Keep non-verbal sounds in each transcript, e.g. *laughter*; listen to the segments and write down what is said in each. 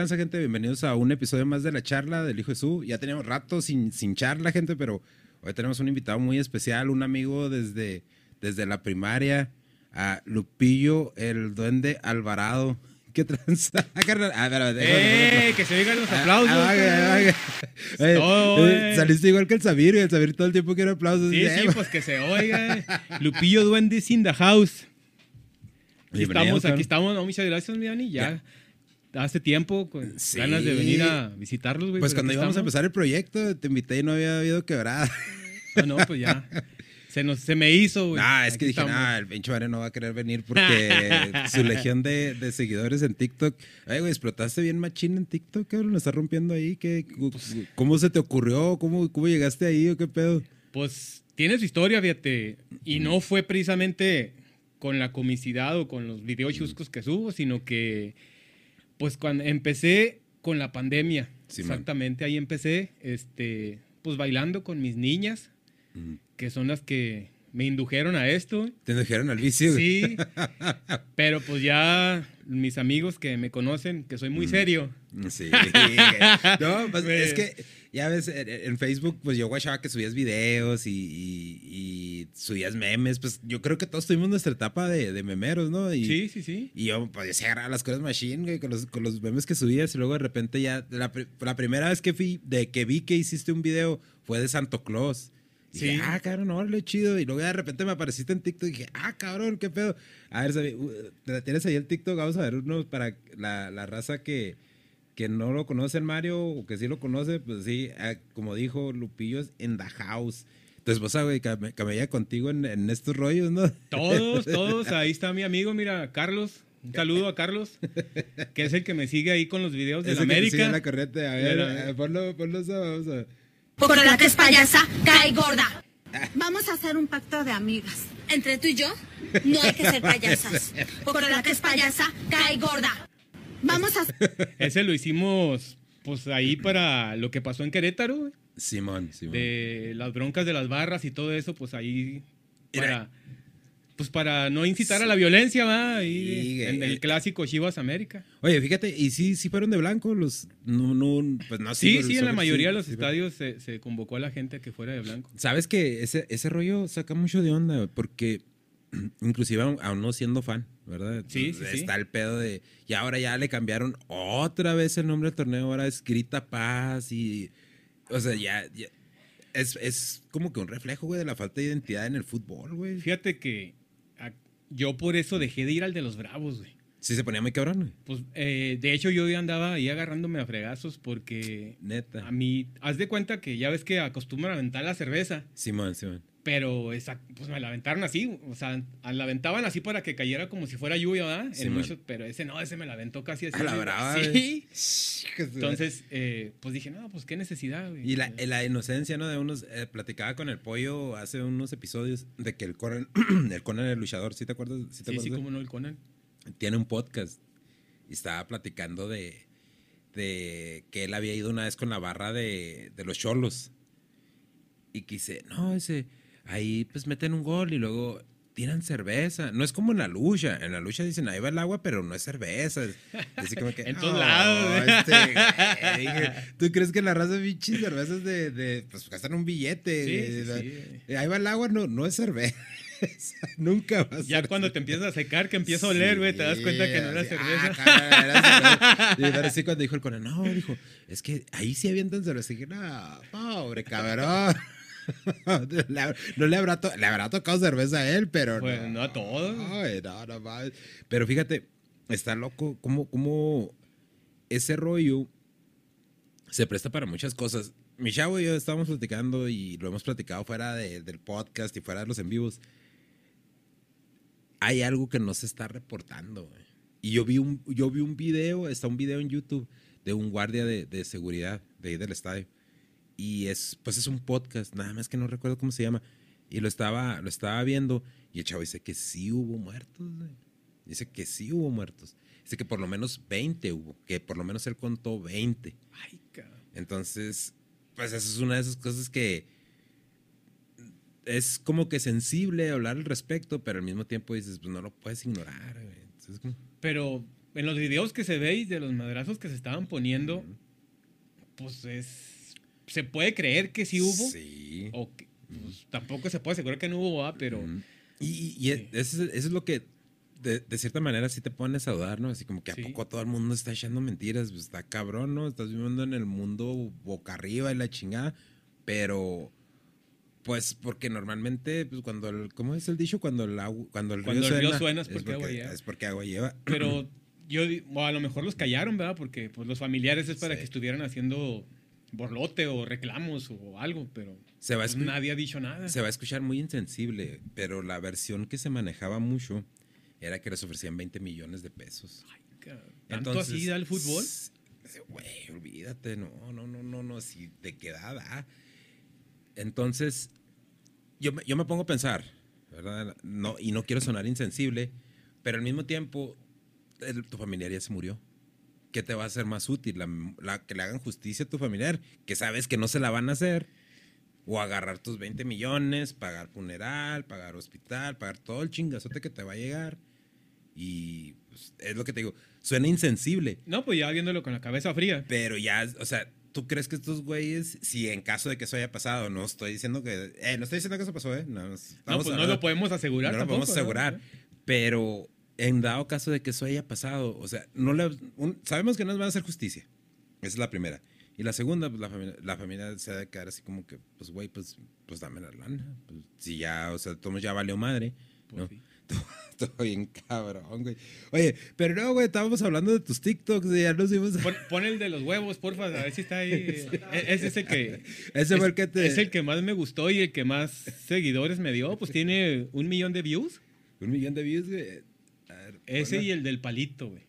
¿qué transa, gente? Bienvenidos a un episodio más de la charla del Hijo Jesús. Ya teníamos rato sin, sin charla, gente, pero hoy tenemos un invitado muy especial, un amigo desde, desde la primaria, a Lupillo, el duende Alvarado. *laughs* ¿Qué tranza? *laughs* Ah, carnal. Ah. ¡Eh! Que se oigan los Ah, aplausos. ah, eh, todo, eh. Saliste igual que el Sabir, el Sabir todo el tiempo quiere aplausos. Sí, sí, "Eh, pues que se oiga. eh. Lupillo Duende in the house. Aquí estamos, aquí estamos. No, muchas gracias, mi Dani. Ya, hace tiempo con Sí. ganas de venir a visitarlos, güey. Pues cuando íbamos a empezar el proyecto, te invité y no había habido quebrada. *laughs* Ah, no, pues ya. Se, nos, se me hizo, güey. Nah, es Aquí que dije, estamos. nah, el pinche Vare no va a querer venir porque *laughs* su legión de, de seguidores en TikTok. Ay, güey, explotaste bien machín en TikTok, cabrón, lo está rompiendo ahí. ¿Qué, Pues ¿Cómo se te ocurrió? ¿Cómo, ¿Cómo llegaste ahí o qué pedo? Pues tiene su historia, fíjate. Y no fue precisamente con la comicidad o con los videos chuscos que subo, sino que, pues cuando empecé con la pandemia. Exactamente, ahí empecé, este, pues bailando con mis niñas, que son las que me indujeron a esto. Te dijeron al vicio. Sí, *laughs* pero pues ya mis amigos que me conocen, que soy muy serio. Sí. *laughs* No, pues es que ya ves, en, en Facebook, pues yo guachaba que subías videos y, y- y subías memes. Pues yo creo que todos tuvimos nuestra etapa de, de memeros, ¿no? Y, Sí, sí, sí. Y yo, pues, sí agarraba las cosas machine, güey, con los, con los memes que subías. Y luego de repente ya, la, pri- la primera vez que, fui, de que vi que hiciste un video fue de Santo Claus. Y dije, Sí. ah, cabrón, órale, chido. Y luego ya de repente me apareciste en TikTok y dije, ah, cabrón, qué pedo. A ver, Sabi, uh, ¿te- ¿tienes ahí el TikTok? Vamos a ver uno para la, la raza que, que no lo conoce el Mario o que sí lo conoce, pues sí, ah, como dijo Lupillo, es en the house. Tu esposa, güey, came- camella contigo en, en estos rollos, ¿no? Todos, *laughs* todos. Ahí está mi amigo, mira, Carlos. Un saludo a Carlos, que es el que me sigue ahí con los videos de la Ese que América. la corriente. A ver, la- ponlo, ponlo, eso, vamos a ver. Por la que es payasa, cae gorda. Vamos a hacer un pacto de amigas. Entre tú y yo, no hay que ser payasas. *laughs* Por la que es payasa, cae gorda. Vamos a *laughs* Ese lo hicimos, pues ahí para lo que pasó en Querétaro, güey, Simón, Simón. de las broncas de las barras y todo eso, pues ahí Era- para, pues para no incitar a la violencia, va, ahí Sí, en el clásico Chivas América. Oye, fíjate, y sí, sí fueron de blanco los. No, no, pues no Sí, pero sí, en la mayoría de sí, los sí, estadios se, se convocó a la gente a que fuera de blanco. Sabes que ese, ese rollo saca mucho de onda, güey, porque *clears throat* inclusive aún no siendo fan, ¿verdad? Sí, sí, sí. Está el pedo de. Y ahora ya le cambiaron otra vez el nombre del torneo, ahora es Grita Paz y. O sea, ya. ya- es, es como que un reflejo, güey, de la falta de identidad en el fútbol, güey. Fíjate que a- yo por eso dejé de ir al de los Bravos, güey. Sí se ponía muy cabrón, güey. Pues, eh, de hecho, yo andaba ahí agarrándome a fregazos porque Neta. a mí, haz de cuenta que ya ves que acostumbran a aventar la cerveza, Simón, Simón. Pero esa, pues me la aventaron así, o sea, la aventaban así para que cayera como si fuera lluvia, ¿verdad? Sí, pero ese no, ese me la aventó casi así. A la brava, Sí. Entonces, eh, pues dije, no, pues qué necesidad, güey. Y la, la inocencia, ¿no? De unos. eh, platicaba con el pollo hace unos episodios de que el Conan, *clears throat* el Conan el luchador, ¿sí te acuerdas? ¿Sí te sí, acuerdas sí, como no, el Conan. Tiene un podcast y estaba platicando de, de que él había ido una vez con la barra de, de los cholos y que dice, no, ese, ahí pues meten un gol y luego tiran cerveza. No es como en la lucha. En la lucha dicen, ahí va el agua, pero no es cerveza. Así como que, *laughs* En todos "No, lados, güey". este güey". ¿Tú crees que la raza de pinches cervezas de, de, pues gastan un billete? Sí, de- sí, de- sí. Ahí va el agua, no, no es cerveza. *laughs* Nunca va a Ya cuando te empiezas a secar, que empieza a oler, güey, te das cuenta que no era Sí, cerveza. ah, cabrón, era cerveza. *laughs* Y pero sí cuando dijo el Conan, no, dijo, es que ahí sí avientan cerveza. Y dije, no, pobre cabrón. *laughs* No le habrá, to- le habrá tocado cerveza a él, pero Pues, no. no a todos. Ay, no, no mames. Pero fíjate, está loco cómo, cómo ese rollo se presta para muchas cosas. Mi chavo y yo estábamos platicando y lo hemos platicado fuera de- del podcast y fuera de los en vivos. Hay algo que no se está reportando. güey. Y yo vi un, yo vi un video, está un video en YouTube de un guardia de, de seguridad de ahí del estadio. Y es, pues es un podcast, nada más que no recuerdo cómo se llama. Y lo estaba, lo estaba viendo y el chavo dice que sí hubo muertos. güey. Dice que sí hubo muertos. Dice que por lo menos 20 hubo, que por lo menos él contó 20. Ay, cabrón. Entonces, pues eso es una de esas cosas que es como que sensible hablar al respecto, pero al mismo tiempo dices, pues no lo puedes ignorar. güey. Entonces, como- Pero en los videos que se ve y de los madrazos que se estaban poniendo, pues es. Se puede creer que sí hubo. Sí. O que, pues, tampoco se puede asegurar que no hubo, ¿va? pero. Y, y Sí. eso, es- eso es lo que de, de cierta manera sí te pones a dudar, ¿no? Así como que a Sí. poco todo el mundo está echando mentiras, pues está cabrón, ¿no? Estás viviendo en el mundo boca arriba y la chingada, pero pues porque normalmente, pues cuando el, ¿cómo es el dicho? Cuando el, agua- cuando el Cuando río el río suena, suena es porque agua lleva. Es porque agua lleva. Pero *clears throat* yo, o a lo mejor los callaron, ¿verdad? Porque pues, los familiares es para Sí. que estuvieran haciendo borlote o reclamos o algo, pero Se va a nadie ha dicho nada. Se va a escuchar muy insensible, pero la versión que se manejaba mucho era que les ofrecían 20 millones de pesos. Ca- ¿Tanto Entonces, así da el fútbol? Güey, olvídate, no, no, no, no, no, si de qué edad da. Entonces, yo, me- yo me pongo a pensar, ¿verdad? No, y no quiero sonar insensible, pero al mismo tiempo, el- tu familiar ya se murió. ¿Qué te va a hacer más útil? La, la- que le hagan justicia a tu familiar, que sabes que no se la van a hacer. O agarrar tus 20 millones, pagar funeral, pagar hospital, pagar todo el chingazote que te va a llegar. Y pues, es lo que te digo, suena insensible, No, pues ya viéndolo con la cabeza fría. pero ya, o sea, ¿tú crees que estos güeyes, si en caso de que eso haya pasado, no estoy diciendo que, eh, no estoy diciendo que eso pasó, eh, no, No, estamos pues no lo podemos asegurar no lo tampoco. podemos ¿no? asegurar, pero en dado caso de que eso haya pasado, o sea, no le, un- sabemos que no nos van a hacer justicia, esa es la primera. Y la segunda, pues la familia, la familia se ha de quedar así como que, pues güey, pues, pues dame la lana, pues si ya, o sea, todo ya valió madre, Pues ¿no? *laughs* Todo bien cabrón, güey. Oye, pero no, güey, estábamos hablando de tus TikToks y ya nos dimos... Pon, pon el de los huevos, porfa, a ver si está ahí. *laughs* E- Ese es el que. *laughs* Ese fue es, el que te... es el que más me gustó y el que más seguidores me dio. Pues tiene un millón de views. Un millón de views, güey. Ese y el del palito, güey.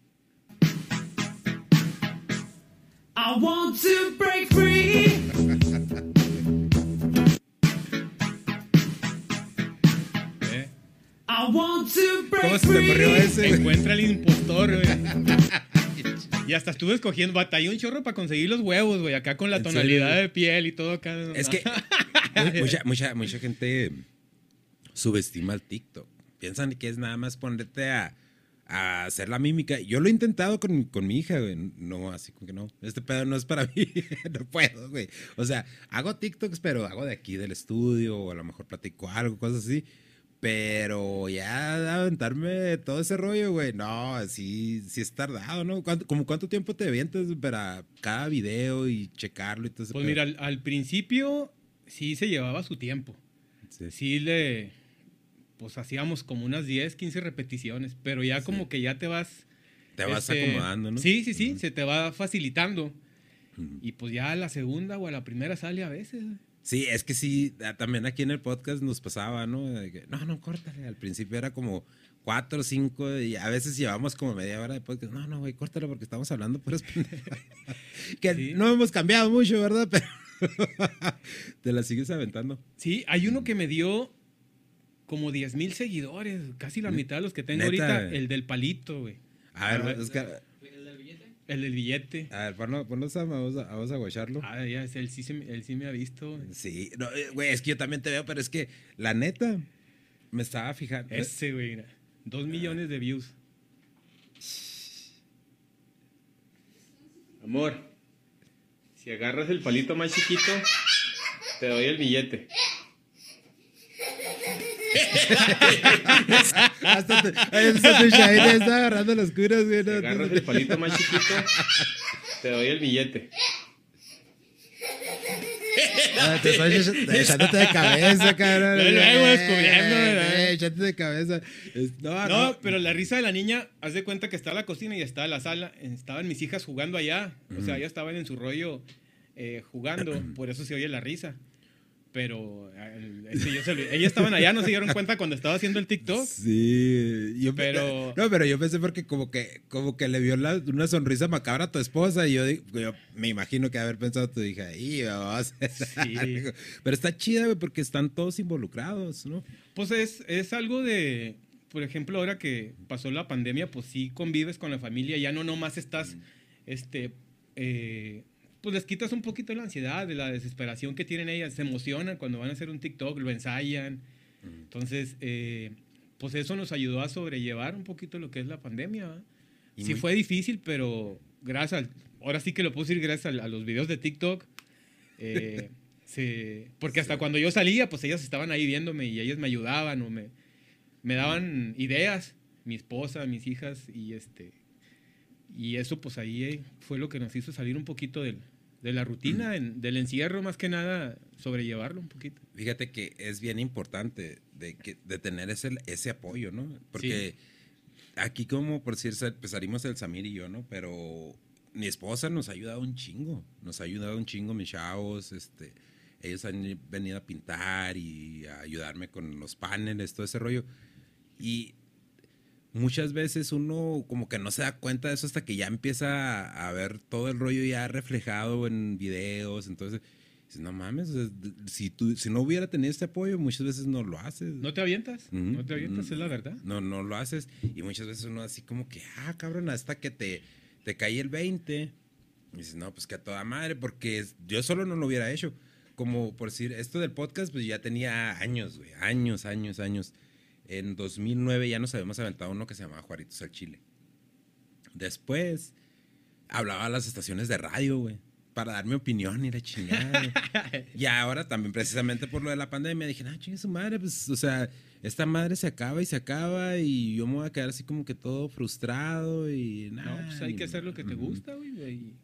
I want to break free. *laughs* ¿eh? I want to break ¿Cómo se te ocurrió free. ese? Encuentra al impostor, güey. *laughs* Y hasta estuve escogiendo, batallé un chorro para conseguir los huevos, güey. Acá con la ¿En tonalidad serio? de piel y todo acá. Es que *laughs* mu- mucha, mucha, mucha gente subestima el TikTok. Piensan que es nada más ponerte a, a hacer la mímica. Yo lo he intentado con, con mi hija, güey. No, así como que no. Este pedo no es para *laughs* mí. no puedo, güey. O sea, hago TikToks, pero hago de aquí del estudio o a lo mejor platico algo, cosas así. Pero ya aventarme todo ese rollo, güey. No, sí, sí es tardado, ¿no? ¿Cuánto, como cuánto tiempo te avientas para cada video y checarlo y todo ese Pues pedo? mira, al, al principio sí se llevaba su tiempo. Sí. Sí le. Pues hacíamos como unas 10, 15 repeticiones. Pero ya como que ya te vas. Te vas este, acomodando, ¿no? Sí, sí, sí. Ujú. Se te va facilitando. Ujú. Y pues ya a la segunda o a la primera sale a veces. Sí, es que sí, también aquí en el podcast nos pasaba, ¿no? Que, no, no, córtale. Al principio era como cuatro cinco y a veces llevamos como media hora de podcast. No, no, güey, córtalo porque estamos hablando puras *laughs* que Sí. no hemos cambiado mucho, ¿verdad? *laughs* Pero te la sigues aventando. Sí, hay uno que me dio como 10 mil seguidores. Casi la mitad de los que tengo ¿Neta? ahorita. El del palito, güey. A ver, A ver. Oscar, El del billete. a ver, ponlo, ponlo Sam, vamos a, vamos a guacharlo. Ah, ya, él sí, se me- él sí me ha visto. güey. Sí, no, eh, güey, es que yo también te veo, pero es que la neta me estaba fijando. Ese, güey. mira. Dos millones de views. Amor, si agarras el palito más chiquito, te doy el billete. Hasta tu, ay, hasta tu Shahid ya está agarrando las curas, güey. No, agarras tú- el palito más chiquito, te doy el billete. Ah, te estoy echándote de cabeza, cabrón. Luego, luego Eh, descubriendo, eh, Echándote de cabeza. No, No, no. pero la risa de la niña, haz de cuenta que está la cocina y está la sala. Estaban mis hijas jugando allá. O sea, ellas estaban en su rollo eh, jugando. Por eso se oye la risa. Pero el- este, yo se lo- ellas estaban allá, no se dieron cuenta cuando estaba haciendo el TikTok. Sí, yo Pero- no, pero yo pensé porque como que como que le vio la- una sonrisa macabra a tu esposa y yo, yo me imagino que haber pensado tu hija, y vamos a *laughs* hacer Sí. algo". Pero está chida, porque están todos involucrados, ¿no? Pues es, es algo de, por ejemplo, ahora que pasó la pandemia, pues sí convives con la familia, ya no nomás estás, este, eh, pues les quitas un poquito la ansiedad, de la desesperación que tienen ellas, se emocionan cuando van a hacer un TikTok, lo ensayan. Entonces, eh, pues eso nos ayudó a sobrellevar un poquito lo que es la pandemia. sí muy- fue difícil, pero gracias al- ahora sí que lo puedo decir gracias a, a los videos de TikTok. eh, *laughs* se- porque hasta cuando yo salía, pues ellas estaban ahí viéndome y ellas me ayudaban o me, me daban ideas, mi esposa, mis hijas, y este y eso pues ahí eh, fue lo que nos hizo salir un poquito del- de la rutina, en- del encierro, más que nada, sobrellevarlo un poquito. Fíjate que es bien importante de, que, de tener ese, ese apoyo, ¿no? Porque aquí como por decir, pues salimos el Samir y yo, ¿no? Pero mi esposa nos ha ayudado un chingo, nos ha ayudado un chingo mis chavos, este, ellos han venido a pintar y a ayudarme con los paneles, todo ese rollo. Y muchas veces uno como que no se da cuenta de eso hasta que ya empieza a, ver todo el rollo ya reflejado en videos, entonces no mames, o sea, d- si, tú, si no hubiera tenido este apoyo, muchas veces no lo haces. ¿No te avientas? ¿No te avientas? Es la verdad. No, no lo haces. Y muchas veces uno así como que, ah, cabrón, hasta que te, te cae el 20. Y dices, no, pues que a toda madre, porque yo solo no lo hubiera hecho. Como por decir, esto del podcast, pues ya tenía años, güey, años, años, años. En 2009 ya nos habíamos aventado uno que se llamaba Juaritos al Chile. Después hablaba a las estaciones de radio, güey, para dar mi opinión y la chingada. *laughs* Y ahora también, precisamente por lo de la pandemia, dije, ah, chingue su madre, pues, o sea, esta madre se acaba y se acaba y yo me voy a quedar así como que todo frustrado y nada. No, pues hay que hacer lo que te gusta, güey.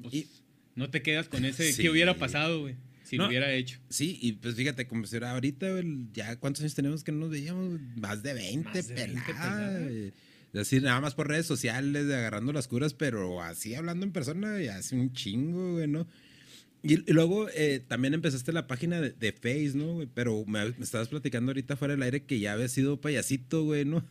pues, Y, no te quedas con ese Sí. *laughs* qué hubiera pasado, güey, si No. lo hubiera hecho. sí, y pues fíjate, como si era ahorita, ya cuántos años tenemos que no nos veíamos, más de 20, Más de 20 pelada, pelada. güey. Es decir, nada más por redes sociales, de agarrando las curas, pero así hablando en persona, ya hace un chingo, güey, ¿no? Y, y luego eh, también empezaste la página de, de Face, ¿no? güey? Pero me, me estabas platicando ahorita fuera del aire que ya había sido payasito, güey, ¿no?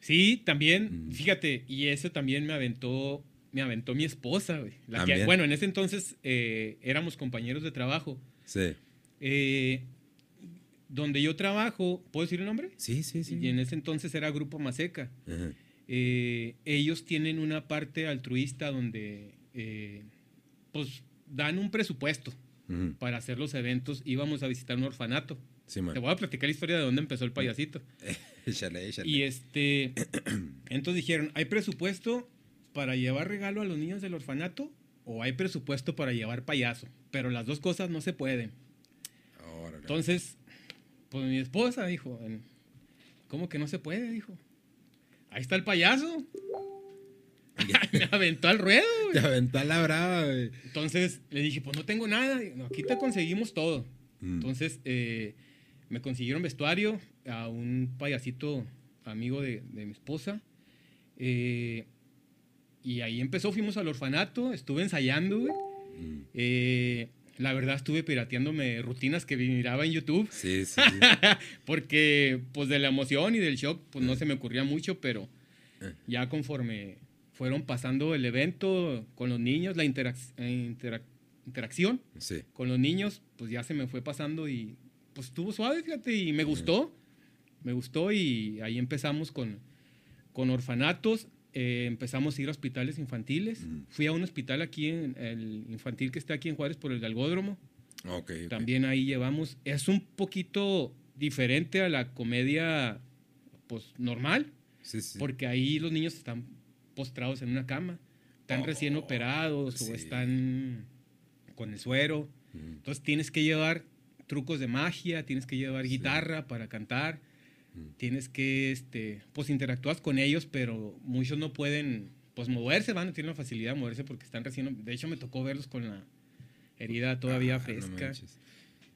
Sí, también, Mm. fíjate, y eso también me aventó, me aventó mi esposa, güey. La que- También. bueno, en ese entonces eh, éramos compañeros de trabajo. Sí. Eh, donde yo trabajo, ¿puedo decir el nombre? Sí, sí, sí. Y en ese entonces era Grupo Maseca. Ajá. Eh, ellos tienen una parte altruista donde eh, pues dan un presupuesto para hacer los eventos. Íbamos a visitar un orfanato. Sí. Te voy a platicar la historia de dónde empezó el payasito. *laughs* Échale, échale. Y este, *clears throat* entonces dijeron, ¿hay presupuesto para llevar regalo a los niños del orfanato o hay presupuesto para llevar payaso? Pero las dos cosas no se pueden. Órale. Entonces, pues mi esposa dijo, ¿cómo que no se puede? Dijo, ahí está el payaso. *laughs* *laughs* me aventó al ruedo. güey. Te aventó a la brava, güey. Entonces le dije, pues no tengo nada. No, aquí te conseguimos todo. Mm. Entonces eh, me consiguieron vestuario a un payasito amigo de, de mi esposa. Eh, y ahí empezó, fuimos al orfanato, estuve ensayando, güey. Mm. Eh, la verdad estuve pirateándome rutinas que miraba en YouTube. Sí, sí. *laughs* Porque, pues, de la emoción y del shock, pues, no se me ocurría mucho, pero Eh. ya conforme fueron pasando el evento con los niños, la interac- eh, interac- interacción sí. con los niños, pues, ya se me fue pasando y, pues, estuvo suave, fíjate, y me gustó. Me gustó y ahí empezamos con, con orfanatos. Eh, empezamos a ir a hospitales infantiles. Mm. Fui a un hospital aquí, en el infantil que está aquí en Juárez por el Galgódromo. Ok. ok. También ahí llevamos. Es un poquito diferente a la comedia pues normal, Sí, sí. porque ahí los niños están postrados en una cama, están Oh, recién operados sí. o están con el suero. Entonces tienes que llevar trucos de magia, tienes que llevar guitarra para cantar, Mm. tienes que, este, pues interactúas con ellos, pero muchos no pueden, pues moverse, van, no tienen la facilidad de moverse porque están recién, de hecho me tocó verlos con la herida todavía Ah, no fresca. manches.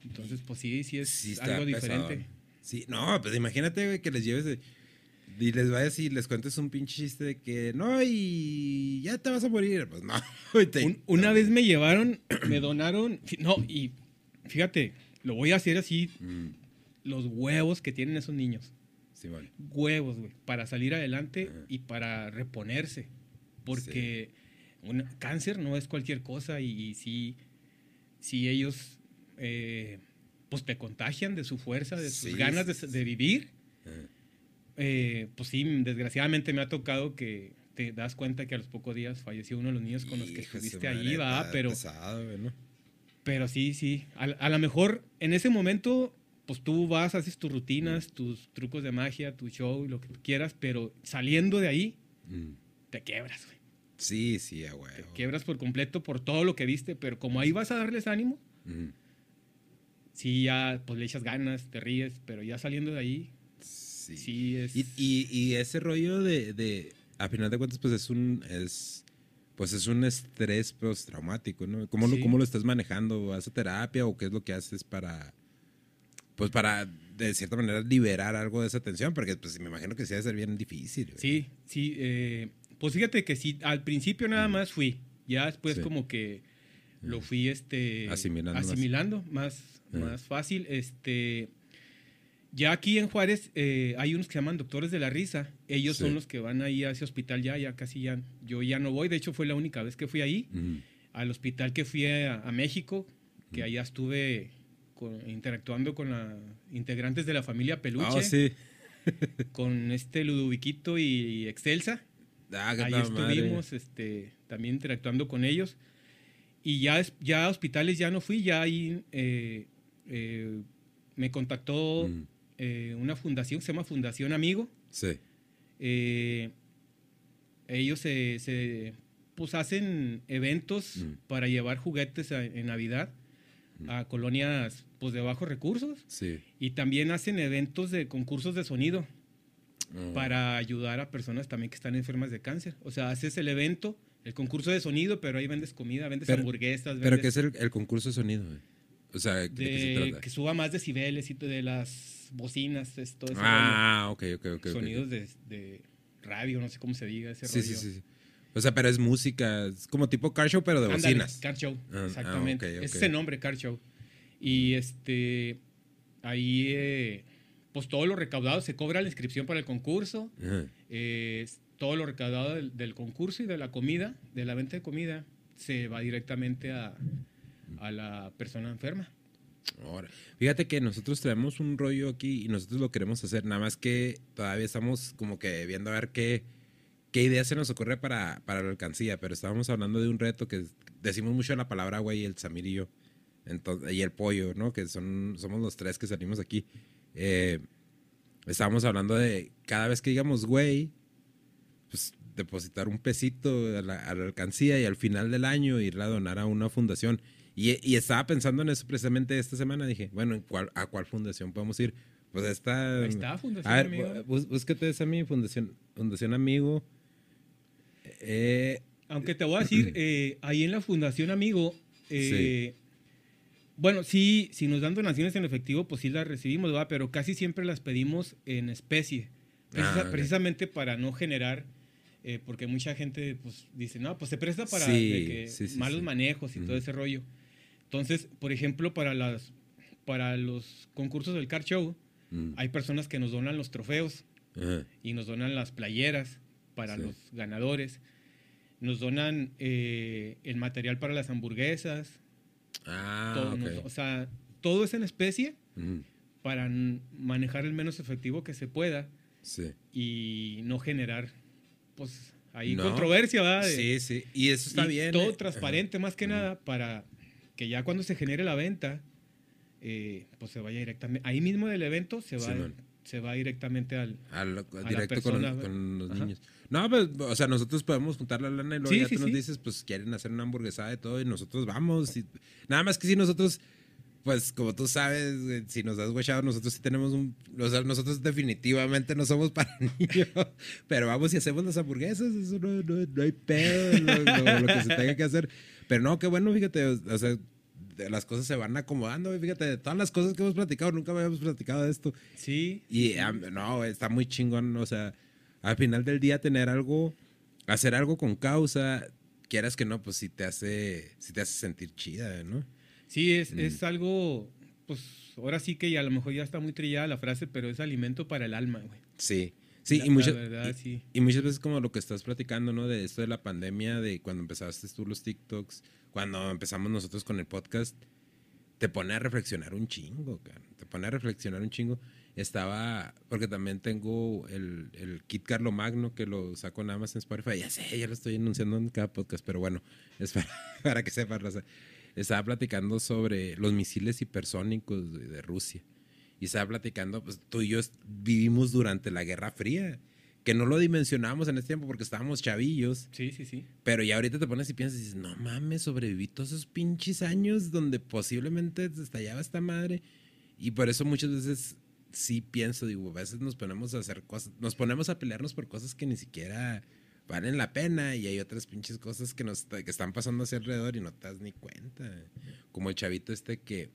Entonces, pues sí, sí es Sí, algo pesado. diferente. Sí, no, pues imagínate, que les lleves de- y les vayas y les cuentes un pinche chiste de que no, y ya te vas a morir. Pues no, *laughs* te- Un- una vez me llevaron, me donaron, no, y fíjate, lo voy a hacer así, Mm, los huevos que tienen esos niños. sí, vale. Huevos, güey, para salir adelante Ajá. y para reponerse. Porque un cáncer no es cualquier cosa y, y si, si ellos eh, pues te contagian de su fuerza, de sus Sí, ganas de, sí, de sí. vivir, eh, pues sí, desgraciadamente me ha tocado que te das cuenta que a los pocos días falleció uno de los niños con los que estuviste ahí, va, pero, pesado, ¿no? pero sí, sí. A, a lo mejor en ese momento, pues tú vas, haces tus rutinas, tus trucos de magia, tu show, lo que tú quieras, pero saliendo de ahí, Mm, te quiebras, güey. Sí, sí, a Te quiebras por completo por todo lo que viste, pero como ahí vas a darles ánimo, Ujú. sí, ya pues le echas ganas, te ríes, pero ya saliendo de ahí, Sí. sí, es... Y, y- y ese rollo de, de, a final de cuentas, pues es un, es, pues es un estrés postraumático, ¿no? ¿Cómo, lo. ¿Cómo lo estás manejando? ¿Vas a terapia o qué es lo que haces para, pues para, de cierta manera, liberar algo de esa tensión? Porque, pues, me imagino que sí debe ser bien difícil. güey. Sí, sí. eh, pues fíjate que sí, al principio nada más fui. Ya después Sí. como que lo fui este, Asimilando más. asimilando más, Ah. más fácil. Este, ya aquí en Juárez eh, hay unos que se llaman doctores de la risa. Ellos Sí. son los que van ahí a ese hospital ya, ya casi ya. Yo ya no voy. De hecho fue la única vez que fui ahí. Ujú. Al hospital que fui a, a México, que allá estuve con- interactuando con la, integrantes de la familia Peluche, Ah, sí. *laughs* con este Ludoviquito y Excelsa. Ah, Ahí madre. estuvimos este, también interactuando con ellos. Y ya, ya a hospitales ya no fui, ya ahí eh, eh, me contactó Mm. eh, una fundación que se llama Fundación Amigo. Sí. Ellos se, se, pues hacen eventos Mm. para llevar juguetes a- en Navidad a colonias pues de bajos recursos Sí. y también hacen eventos de concursos de sonido Oh. para ayudar a personas también que están enfermas de cáncer. O sea, haces el evento, el concurso de sonido, pero ahí vendes comida, vendes Pero- hamburguesas, ¿Pero qué vendes es el, el concurso de sonido, güey? O sea, ¿de, qué se de trata? que suba más decibeles y de las bocinas, es todo ese Ah, ok, ok, ok. ok. sonidos de, de radio, no sé cómo se diga ese Sí, rollo. sí, sí, sí. O sea, pero es música, es como tipo car show, pero de Ándale, bocinas. Car Show, Ah, ah, exactamente. ok, ok. Ese es el nombre, Car Show. Y este, ahí, eh, pues todo lo recaudado se cobra la inscripción para el concurso. Ajá. eh, todo lo recaudado del, del concurso y de la comida, de la venta de comida, se va directamente a, a la persona enferma. Ahora, fíjate que nosotros traemos un rollo aquí y nosotros lo queremos hacer, nada más que todavía estamos como que viendo a ver qué, qué idea se nos ocurre para, para la alcancía, pero estábamos hablando de un reto que decimos mucho la palabra güey, el Samir y yo, entonces, y el pollo, ¿no? Que son, somos los tres que salimos aquí. Eh, estábamos hablando de cada vez que digamos güey, pues depositar un pesito a la, a la alcancía y al final del año irla a donar a una fundación. Y, y estaba pensando en eso precisamente esta semana. Dije, bueno, ¿en cuál- ¿a cuál fundación podemos ir? Pues esta. Ahí está, Fundación A ver, Amigo. bú- bús- búscate esa mi fundación, fundación Amigo. Eh, Aunque te voy a decir, *clears throat* eh, ahí en la Fundación Amigo, eh, bueno, sí, si nos dan donaciones en efectivo, pues sí las recibimos, ¿verdad? Pero casi siempre las pedimos en especie. Precisa- Ah. Precisamente para no generar, eh, porque mucha gente pues dice, no, pues se presta para Sí, de que sí, sí, malos sí. manejos y todo ese rollo. Entonces, por ejemplo, para, las, para los concursos del Car Show, mm, hay personas que nos donan los trofeos ajá, y nos donan las playeras para Sí. los ganadores. Nos donan eh, el material para las hamburguesas. Ah, todo, ok. nos- o sea, todo es en especie Mm, para manejar el menos efectivo que se pueda sí. y no generar, pues, ahí No. controversia, ¿verdad? Sí, sí. Y eso está y bien. Todo eh. transparente más que nada para que ya cuando se genere la venta, eh, pues se vaya directamente, ahí mismo del evento se va, se va directamente al... A lo- la directo con, persona, los- con los ajá. niños. No, pues, o sea, nosotros podemos juntar la lana y luego Sí, ya sí, tú nos dices, pues quieren hacer una hamburguesada y todo, y nosotros vamos. y- nada más que si nosotros, pues como tú sabes, si nos has guachado, nosotros sí tenemos un. O sea, nosotros definitivamente no somos para *laughs* niños, pero vamos y hacemos las hamburguesas, eso no, no- no hay pedo, lo, lo- lo que se tenga que hacer. Pero no, qué bueno, fíjate, o, sea. de- Las cosas se van acomodando, fíjate, de todas las cosas que hemos platicado, nunca habíamos platicado de esto. Sí. Y no, está muy chingón. O sea, al final del día tener algo, hacer algo con causa, quieras que no, pues sí te hace, sí te hace sentir chida, ¿no? Sí, es, Mm. es algo, pues ahora sí que ya a lo mejor ya está muy trillada la frase, pero es alimento para el alma, güey. Sí. Sí, La- y, muchas, verdad, y, sí. y muchas veces como lo que estás platicando, ¿no? De esto de la pandemia, de cuando empezaste tú los TikToks, cuando empezamos nosotros con el podcast, te pone a reflexionar un chingo, cara. Te pone a reflexionar un chingo. Estaba, porque también tengo el, el kit Carlo Magno que lo saco nada más en Spotify. Ya sé, ya lo estoy anunciando en cada podcast, pero bueno, *laughs* es para, para que raza. Estaba platicando sobre los misiles hipersónicos de, de Rusia. Y estaba platicando, pues tú y yo vivimos durante la Guerra Fría, que no lo dimensionamos en ese tiempo porque estábamos chavillos. Sí, sí, sí. Pero ya ahorita te pones y piensas y dices, no mames, sobreviví todos esos pinches años donde posiblemente estallaba esta madre. Y por eso muchas veces sí pienso, digo, a veces nos ponemos a hacer cosas, nos ponemos a pelearnos por cosas que ni siquiera valen la pena y hay otras pinches cosas que nos que están pasando hacia alrededor y no te das ni cuenta. Como el chavito este que,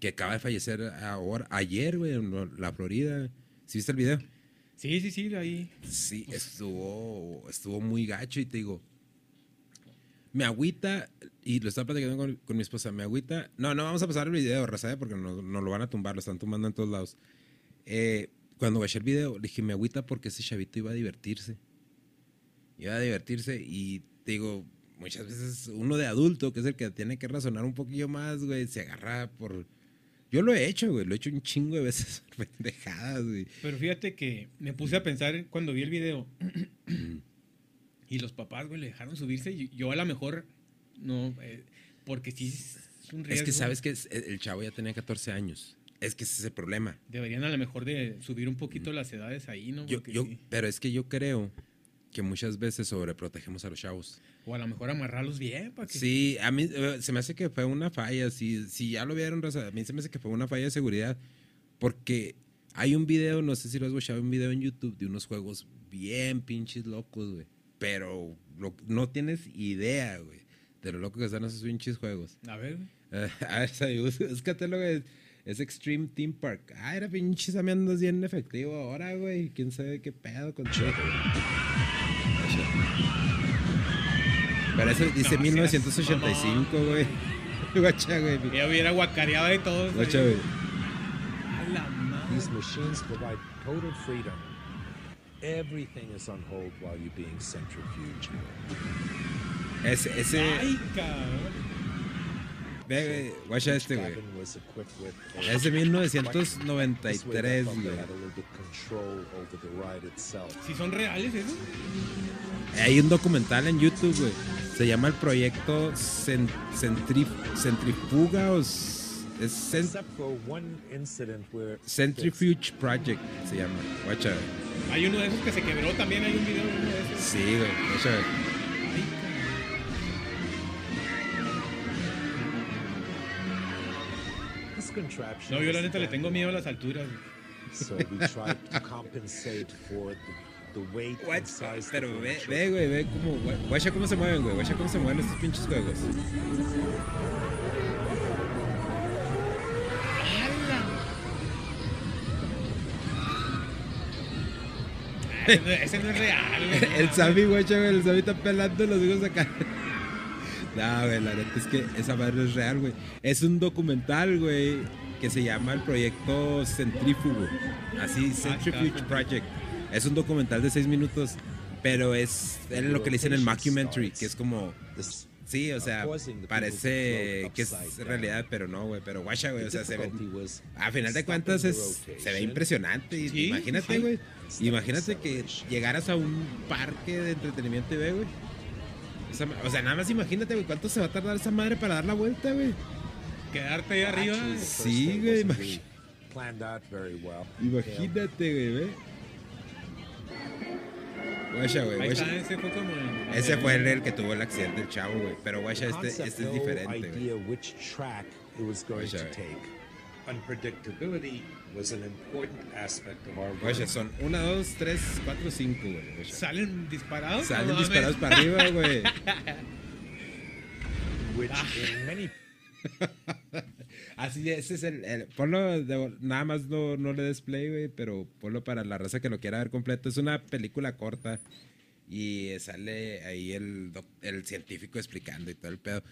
que acaba de fallecer ahora, ayer, güey, en la Florida. ¿Sí viste el video? Sí, sí, sí, ahí. Sí, estuvo, estuvo muy gacho y te digo, me agüita, y lo estaba platicando con, con mi esposa, me agüita, no, no vamos a pasar el video, Raza, porque nos no lo van a tumbar, lo están tumbando en todos lados. Eh, cuando bajé el video, le dije, me agüita porque ese chavito iba a divertirse. Iba a divertirse y te digo, muchas veces uno de adulto, que es el que tiene que razonar un poquillo más, güey, se agarra por... Yo lo he hecho, güey, lo he hecho un chingo de veces, *laughs* pendejadas, güey. Pero fíjate que me puse a pensar cuando vi el video. *clears throat* y los papás, güey, le dejaron subirse. y Yo a lo mejor no. eh, porque sí es un riesgo. Es que sabes que el chavo ya tenía 14 años. Es que ese es el problema. Deberían a lo mejor de subir un poquito las edades ahí, ¿no? Yo, yo, sí. pero es que yo creo que muchas veces sobreprotegemos a los chavos. O a lo mejor amarrarlos bien para que. Sí, a mí eh, se me hace que fue una falla. Si, si ya lo vieron, a mí se me hace que fue una falla de seguridad. Porque hay un video, no sé si lo has escuchado, un video en YouTube de unos juegos bien pinches locos, güey. Pero lo- no tienes idea, güey, de lo loco que están esos pinches juegos. A ver, güey. *laughs* Eh, a ver, bus- *laughs* búscatelo, güey. Es Extreme Theme Park. Ah, era pinche Sammy andas bien efectivo ahora, güey. ¿Quién sabe qué pedo con Pero eso dice No, 1985, *laughs* güey. Guacha, güey. Ya hubiera guacareado de todos. Guacha, güey. güey. A la madre. These machines provide total freedom. Everything is on hold while you're being centrifuged. Ese, ese. Ay, cabrón. Ve, güey. Guacha este, güey. Es de This way, 1993, they güey. ¿Sí son reales eso? Hay un documental en YouTube, güey. Se llama el proyecto Cen- Centrif- Centrifuga o es Cent- Except for one incident where Centrifuge Project, se llama. Guacha. Hay uno de esos que se quebró también. Hay un video de uno de esos. Sí, güey. Guacha, No, yo la neta le tengo miedo a las alturas. So we tried to compensate for the, the weight and Guacha, size pero ve, ve, güey, ve cómo, gua- guacha cómo se mueven, güey, guacha cómo se mueven estos pinches juegos. Ese *laughs* no- Ese no es real. güey. El Sammy, guacha, güey, el Sammy está pelando los hijos acá. No, güey, la neta es que esa madre es real, güey. Es un documental, güey, que se llama el proyecto Centrífugo. Así, Centrifuge está. Project. Es un documental de seis minutos, pero es, es lo que le dicen el mockumentary, que es como Sí, o sea, parece que es realidad, pero no, güey. Pero guacha, güey, o sea, se ve. A final de cuentas es, se ve impresionante. Y Sí, imagínate, güey. Imagínate que llegaras a un parque de entretenimiento y ve, güey. Esa O sea, nada más imagínate, güey, cuánto se va a tardar esa madre para dar la vuelta, güey. Quedarte ahí arriba. Sí, güey, well. Imagínate, güey, ve. Guacha, güey, guacha. ese fue como. el- Ese fue el, el que tuvo el accidente, el chavo, güey. Pero guacha, este, este es diferente, güey. Guacha, güey. Unpredictability was an important aspect of our work. Guacha, son 1, 2, 3, 4, 5, güey. ¿Salen disparados? Salen No disparados para arriba, güey. *laughs* which in many *laughs* Así, ese es el. el- ponlo, de- nada más no, no le des play, güey, pero ponlo para la raza que lo quiera ver completo. Es una película corta y sale ahí el, el científico explicando y todo el pedo.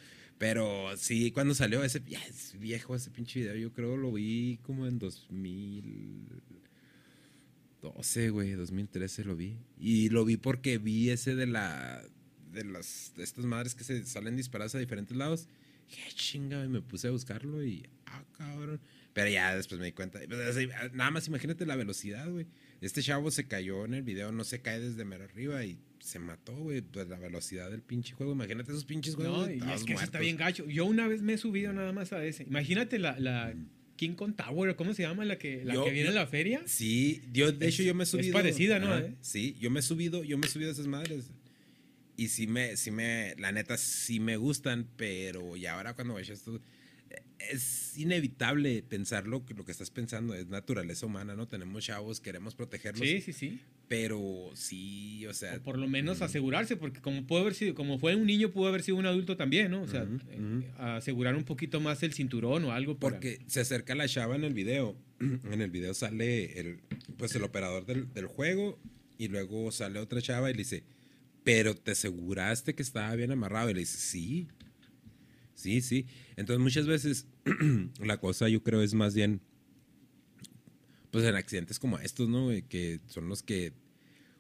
Pero sí, cuando salió ese. Ya es viejo ese pinche video. Yo creo lo vi como en 2012, güey. 2013 lo vi. Y lo vi porque vi ese de la. De las. De estas madres que se salen disparadas a diferentes lados. Qué chinga, y me puse a buscarlo y. Ah, cabrón. Pero ya después me di cuenta. Nada más imagínate la velocidad, güey. Este chavo se cayó en el video, no se cae desde mero arriba y se mató, güey. Pues la velocidad del pinche juego. Imagínate esos pinches juegos. No, y es que eso está bien gacho. Yo una vez me he subido nada más a ese. Imagínate la, la King Kong Tower, ¿cómo se llama? La que, la Yo- que viene a la feria. Sí, yo de Es- hecho yo me he es subido. parecida, ¿no, eh? Sí, yo me he subido, yo me he subido a esas madres. Y sí me, sí me, la neta sí me gustan, pero ya ahora cuando vayas esto, es inevitable pensar lo que, lo que estás pensando, es naturaleza humana, ¿no? Tenemos chavos, queremos protegerlos, Sí, sí, sí. pero sí, o sea, O por lo menos asegurarse, porque como puede haber sido, como fue un niño, pudo haber sido un adulto también, ¿no? O sea, eh, asegurar un poquito más el cinturón o algo. para- Porque se acerca la chava en el video. *clears throat* En el video sale el, pues el operador del, del juego y luego sale otra chava y le dice, pero te aseguraste que estaba bien amarrado. Y le dice, sí, sí, sí. Entonces muchas veces *clears throat* la cosa yo creo es más bien, pues en accidentes como estos, ¿no? Que son los que,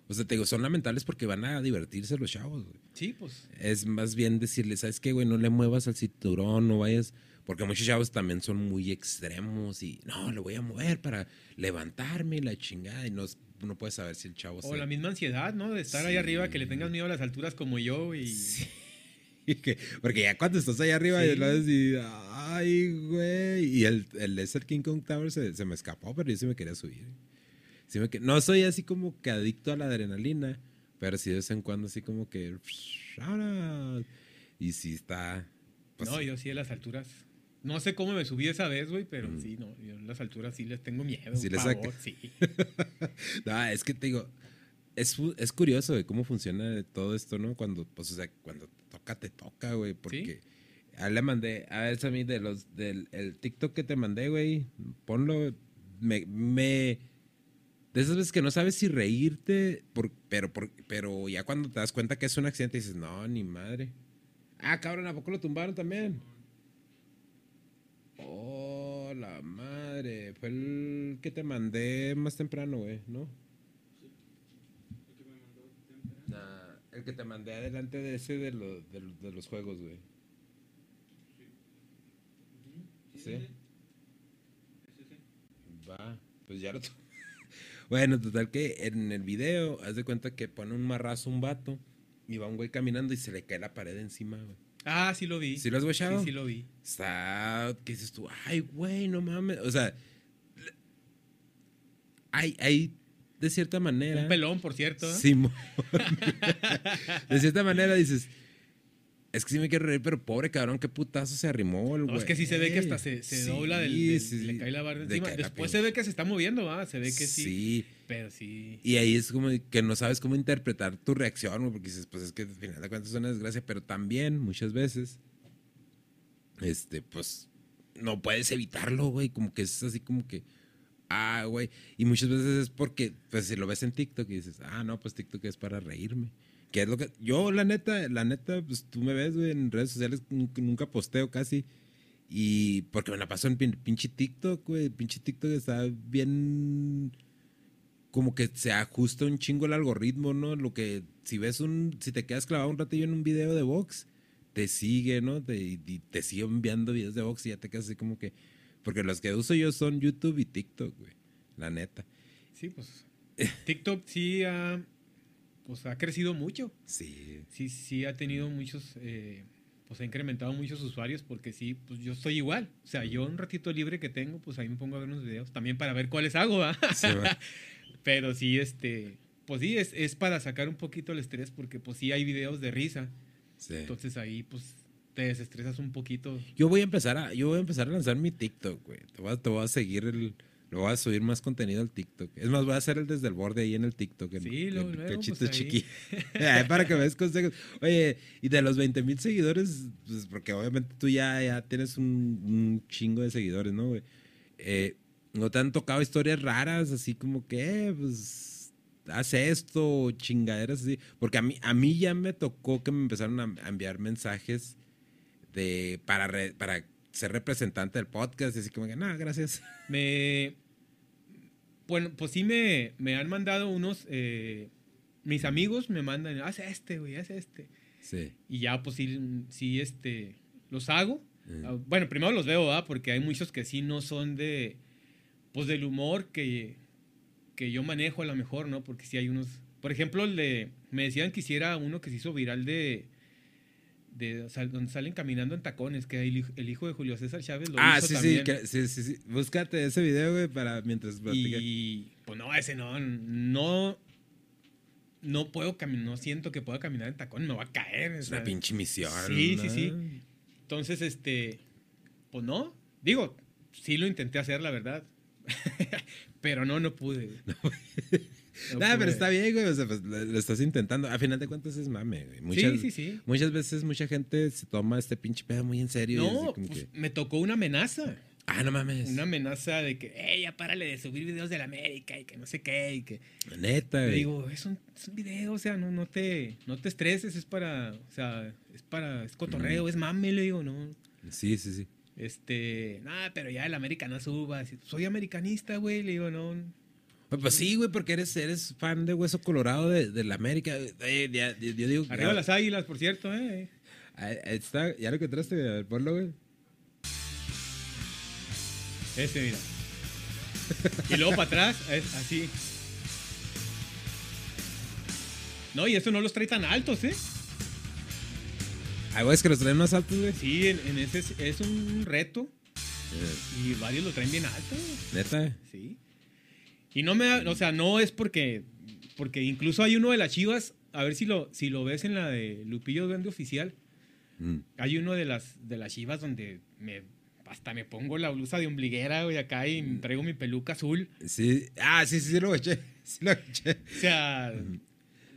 o sea, te digo, son lamentables porque van a divertirse los chavos. güey. Sí, pues. Es más bien decirle, ¿sabes qué, güey? No le muevas al cinturón, no vayas. Porque muchos chavos también son muy extremos y no, le voy a mover para levantarme y la chingada. Y no, no puedes saber si el chavo O se- la misma ansiedad, ¿no? De estar ahí Sí. arriba, que le tengas miedo a las alturas como yo y... que- *laughs* porque ya cuando estás allá arriba, Sí. y lo ay, güey. Y el, el Desert King Kong Tower se, se me escapó, pero yo sí me quería subir. Sí me no soy así como que adicto a la adrenalina, pero sí de vez en cuando así como que. Y sí está. pues, no, yo sí a las alturas. No sé cómo me subí esa vez, güey, pero Mm. sí, no. Yo a las alturas sí les tengo miedo. Sí le pavor, saca. sí. *laughs* No, es que te digo, es, es curioso de cómo funciona todo esto, ¿no? Cuando, pues, o sea, cuando toca, te toca, güey. Porque a él le mandé, a ver, Sammy, de los, del el TikTok que te mandé, güey, ponlo, me, me, de esas veces que no sabes si reírte, por, pero, por, pero ya cuando te das cuenta que es un accidente dices, no, ni madre. Ah, cabrón, ¿a poco lo tumbaron también? Oh, la madre. Fue el que te mandé más temprano, güey, ¿no? Nah, el que te mandé adelante de ese de, lo- de lo- de los juegos, güey. ¿Sí? Va, pues ya lo *laughs* Bueno, total que en el video, haz de cuenta que pone un marrazo un vato y va un güey caminando y se le cae la pared encima, güey. Ah, sí lo vi. ¿Sí lo has guachado? Sí, sí lo vi. Está, ¿qué dices tú? Ay, güey, no mames. O sea, hay, hay de cierta manera. Un pelón, por cierto. ¿eh? Simón. *laughs* de cierta manera dices, es que sí me quiero reír, pero pobre cabrón, qué putazo se arrimó el No, güey. es que sí se ve que hasta se, se Sí, dobla del, del- sí, le cae la barra encima. la Después se ve que se está moviendo, ¿va? Se ve que sí. Sí. Pero sí. Y ahí es como que no sabes cómo interpretar tu reacción, güey, porque dices, pues es que al final de cuentas es una desgracia, pero también muchas veces, este, pues, no puedes evitarlo, güey, como que es así como que, ah, güey, y muchas veces es porque, pues, si lo ves en TikTok y dices, ah, no, pues TikTok es para reírme. Que es lo que, yo, la neta, la neta, pues tú me ves, en redes sociales, nunca, posteo casi. Y porque me la paso en pin- pinche TikTok, güey. Pinche TikTok está bien. Como que se ajusta un chingo el algoritmo, ¿no? Lo que. Si ves un. Si te quedas clavado un ratillo en un video de box, te sigue, ¿no? Te, y te sigue enviando videos de box y ya te quedas así como que. Porque los que uso yo son YouTube y TikTok, güey. La neta. Sí, pues. TikTok sí ha, pues, ha crecido mucho. Sí. Sí, sí ha tenido muchos. eh, pues ha incrementado muchos usuarios porque sí, pues yo estoy igual. O sea, yo un ratito libre que tengo, pues ahí me pongo a ver unos videos. También para ver cuáles hago, ¿va? Sí, va. *laughs* Pero sí, este. Pues sí, es, es para sacar un poquito el estrés porque pues sí hay videos de risa. sí. Entonces ahí pues te desestresas un poquito. Yo voy a empezar a, yo voy a empezar a lanzar mi TikTok, güey. Te voy a, te voy a seguir el, lo voy a subir más contenido al TikTok. Es más, voy a hacer el desde el borde ahí en el TikTok. En, Sí, luego, en luego, cachito pues, chiqui. *laughs* Para que me des consejos. Oye, y de los 20 mil seguidores, pues porque obviamente tú ya, ya tienes un, un chingo de seguidores, ¿no, güey? Eh, ¿No te han tocado historias raras, así como que, eh, pues, haz esto, chingaderas así? Porque a mí, a mí ya me tocó que me empezaron a, a enviar mensajes de para, re- para ser representante del podcast, y así como que, no, gracias. *laughs* Me. Bueno, pues sí me, me han mandado unos. eh, mis amigos me mandan, haz este, güey, haz este. Sí. Y ya, pues sí, sí este, los hago. Mm. Ah, Bueno, primero los veo, ¿verdad? Porque hay muchos que sí no son de. Pues del humor que, que yo manejo a lo mejor, ¿no? Porque sí hay unos. Por ejemplo, el de. Me decían que hiciera uno que se hizo viral de. De o sea, donde salen caminando en tacones, que el, hijo- el hijo de Julio César Chávez lo Ah, hizo sí, también. que- sí, sí, sí. Búscate ese video, güey, para mientras platica. Y pues no, ese no, no, no puedo caminar, no siento que pueda caminar en tacón, me va a caer. Es una pinche misión. Sí, sí, sí. Entonces, este, pues no, digo, sí lo intenté hacer, la verdad, *laughs* pero no, no pude. *laughs* No Nah, pero está bien, güey. O sea, pues lo, estás intentando. A final de cuentas es mame, güey. Muchas, Sí, sí, sí. Muchas veces mucha gente se toma este pinche pedo muy en serio. No, pues, que, me tocó una amenaza. ah, no mames. Una amenaza de que, hey, ya párale de subir videos de la América y que no sé qué. Y que. Neta, Le güey. digo, es un, es un video, o sea, no, no, te, no te estreses, es para, o sea, es para, es cotorreo, es mame, le digo, no. Sí, sí, sí. Este, nada, pero ya el América no suba. Soy americanista, güey, le digo, no. Pues, pues sí, güey, porque eres, eres fan de Hueso Colorado de, de la América. Eh, ya- ya- yo digo que- Arriba las águilas, por cierto, eh. Ahí- ahí está, ya lo encontraste. A ver, ponlo, güey. Ese, mira. Y luego para atrás, es así. No, y eso no los trae tan altos, ¿eh? Hay güeyes que los traen más altos, güey. Sí, en, en ese es, es un reto. Y varios lo traen bien alto. Neta. Sí. Y no me o sea, no es porque, porque incluso hay uno de las chivas, a ver si lo, si lo ves en la de Lupillo Duende Oficial, Mm. hay uno de las, de las chivas donde me, hasta me pongo la blusa de ombliguera, güey, acá y traigo mi peluca azul. Sí. Ah, sí, sí, sí, lo eché. *laughs* Sí, lo eché. O sea,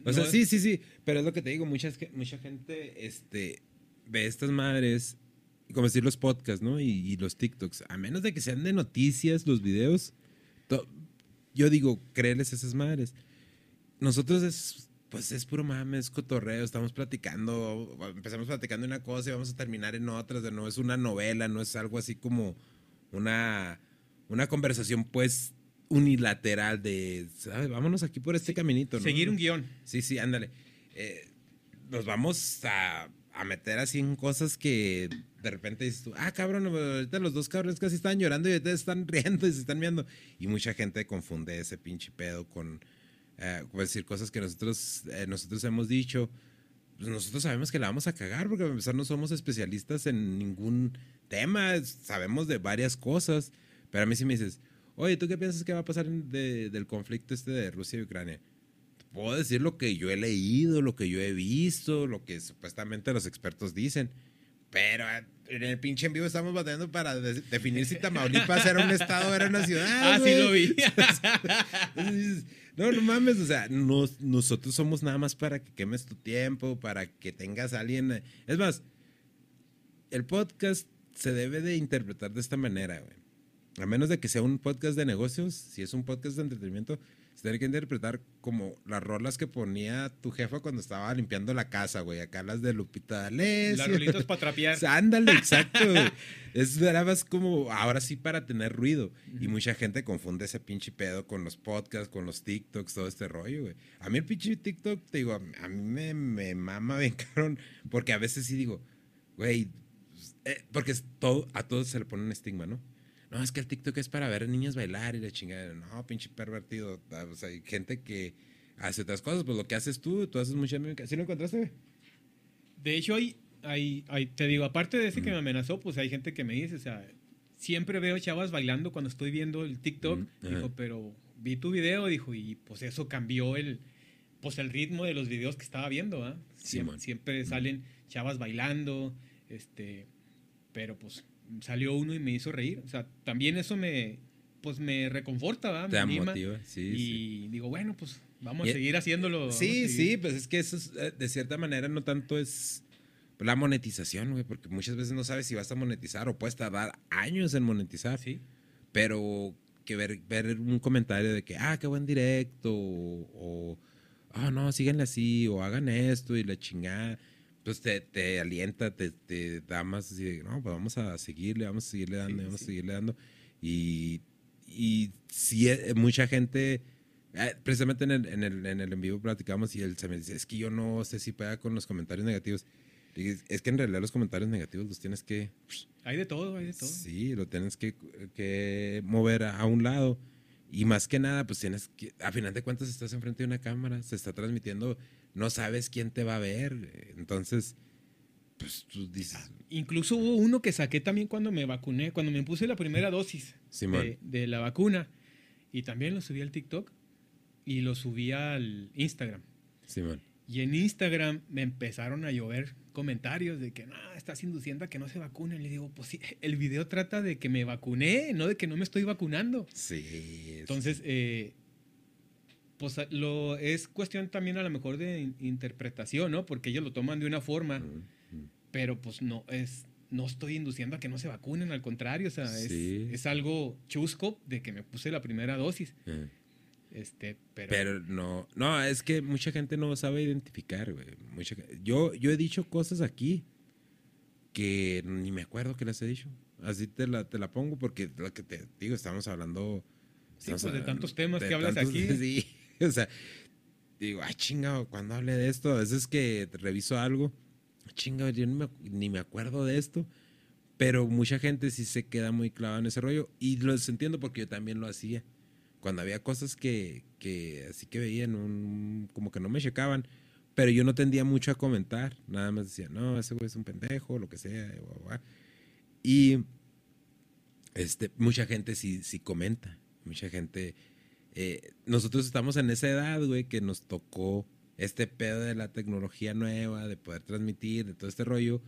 O sea, sí, sí, sí. Pero es lo que te digo, muchas, ge- mucha gente este, ve estas madres, como decir los podcasts, ¿no? Y, y los TikToks. A menos de que sean de noticias, los videos. to- yo digo, créeles esas madres. Nosotros es, pues es puro mames, cotorreo, estamos platicando, empezamos platicando una cosa y vamos a terminar en otras, de no es una novela, no es algo así como una, una conversación pues unilateral de, ¿sabes? Vámonos aquí por este caminito, ¿no? seguir un guion. Sí, sí, ándale. Eh, nos vamos a, a meter así en cosas que de repente dices tú, ah, cabrón, ahorita los dos cabrones casi están llorando y ahorita están *laughs* riendo y se están viendo. Y mucha gente confunde ese pinche pedo con, eh, decir, cosas que nosotros, eh, nosotros hemos dicho. Pues nosotros sabemos que la vamos a cagar porque a empezar no somos especialistas en ningún tema, sabemos de varias cosas. Pero a mí sí me dices, oye, ¿tú qué piensas que va a pasar del conflicto este de Rusia y Ucrania? Puedo decir lo que yo he leído, lo que yo he visto, lo que supuestamente los expertos dicen. Pero eh, en el pinche en vivo estamos batallando para de- definir si Tamaulipas era un estado o era una ciudad. Ah, sí lo vi. *laughs* No, no mames, o sea, nos- nosotros somos nada más para que quemes tu tiempo, para que tengas a alguien. Es más, el podcast se debe de interpretar de esta manera, güey. A menos de que sea un podcast de negocios, si es un podcast de entretenimiento, se tiene que interpretar como las rolas que ponía tu jefa cuando estaba limpiando la casa, güey. Acá las de Lupita D'Alessio. Las rolitas para trapear. *laughs* Ándale, exacto. *laughs* Es era más como ahora sí para tener ruido. Y mucha gente confunde ese pinche pedo con los podcasts, con los TikToks, todo este rollo, güey. A mí el pinche TikTok, te digo, a mí- me, me mama bien *laughs* cabrón. Porque a veces sí digo, güey, eh, porque todo, a todos se le pone un estigma, ¿no? No, es que el TikTok es para ver niños bailar y la chingada. No, pinche pervertido. Ah, O sea, hay gente que hace otras cosas, pues lo que haces tú, tú haces mucha mímica. ¿Sí lo encontraste? De hecho, hay, hay, hay- te digo, aparte de ese que me amenazó, pues hay gente que me dice, o sea, siempre veo chavas bailando cuando estoy viendo el TikTok. Ajá. Dijo, pero vi tu video, dijo, y pues eso cambió el, pues el ritmo de los videos que estaba viendo, ¿ah? Man. siempre salen chavas bailando, este, pero pues salió uno y me hizo reír. O sea, también eso me, pues me reconforta, ¿va? Me Te anima. motiva, sí, y sí. digo, bueno, pues vamos a seguir haciéndolo. Sí, seguir. sí, pues es que eso es, eh, de cierta manera no tanto es la monetización, güey, porque muchas veces no sabes si vas a monetizar o puedes tardar años en monetizar. Sí. Pero que ver, ver un comentario de que, ah, qué buen directo, o, ah, no, síganle así, o hagan esto y la chingada, pues te, te alienta, te, te da más así de, no, pues vamos a seguirle, vamos a seguirle dando, Sí, vamos sí. a seguirle dando. Y, y sí, eh, mucha gente, eh, precisamente en el, en, el, en el en vivo platicamos y él se me dice, es que yo no sé si pega con los comentarios negativos. Es que en realidad los comentarios negativos los tienes que Hay de todo, hay de todo. Sí, lo tienes que, que mover a, a un lado. Y más que nada, pues tienes que, a final de cuentas estás enfrente de una cámara, se está transmitiendo, no sabes quién te va a ver. Entonces, pues tú dices, Incluso hubo uno que saqué también cuando me vacuné, cuando me puse la primera dosis de, de la vacuna. Y también lo subí al TikTok y lo subí al Instagram. Simón. Y en Instagram me empezaron a llover comentarios de que no, estás induciendo a que no se vacunen. Le digo, pues sí, el video trata de que me vacuné, no de que no me estoy vacunando. Sí. es- Entonces, eh, pues lo, es cuestión también a lo mejor de in- interpretación, ¿no? Porque ellos lo toman de una forma, pero pues no es... No estoy induciendo a que no se vacunen, al contrario, o sea, es, Sí. es algo chusco de que me puse la primera dosis. Eh. Este, pero, Pero no, no, es que mucha gente no sabe identificar, güey. Mucha yo, yo he dicho cosas aquí que ni me acuerdo que las he dicho. Así te la, te la pongo porque lo que te digo, estamos hablando... Sí, pues, de tantos temas de que hablas tantos- aquí. *laughs* Sí, *laughs* o sea, digo, ah, chingado, cuando hablé de esto, a veces que reviso algo, chingado, yo ni me, ni me acuerdo de esto. Pero mucha gente sí se queda muy clavada en ese rollo y los entiendo porque yo también lo hacía cuando había cosas que, que así que veían como que no me checaban, pero yo no tendía mucho a comentar, nada más decía, no, ese güey es un pendejo, lo que sea, guau, guau. y este, mucha gente sí, sí comenta, mucha gente, eh, nosotros estamos en esa edad, güey, que nos tocó este pedo de la tecnología nueva, de poder transmitir, de todo este rollo,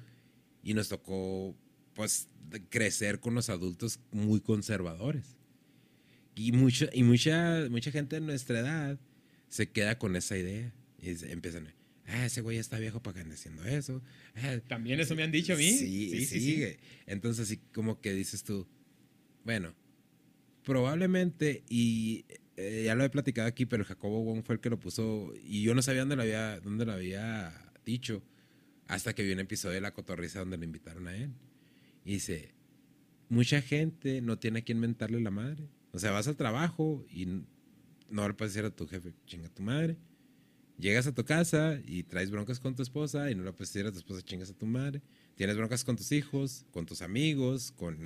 y nos tocó, pues, crecer con los adultos muy conservadores. Y mucha, y mucha, mucha gente de nuestra edad se queda con esa idea. Y se- empiezan, ah, ese güey está viejo para que ande haciendo eso. Ah, También eso me han dicho a mí. Sí, sí, Sí, sí. Entonces, así como que dices tú, bueno, probablemente, y eh, ya lo he platicado aquí, pero Jacobo Wong fue el que lo puso, y yo no sabía dónde lo había, dónde lo había dicho, hasta que vi un episodio de La Cotorriza donde lo invitaron a él. Y dice, mucha gente no tiene a quien mentarle la madre. O sea, vas al trabajo y no le puedes decir a tu jefe, chinga tu madre. Llegas a tu casa y traes broncas con tu esposa y no le puedes decir a tu esposa, chingas a tu madre. Tienes broncas con tus hijos, con tus amigos, con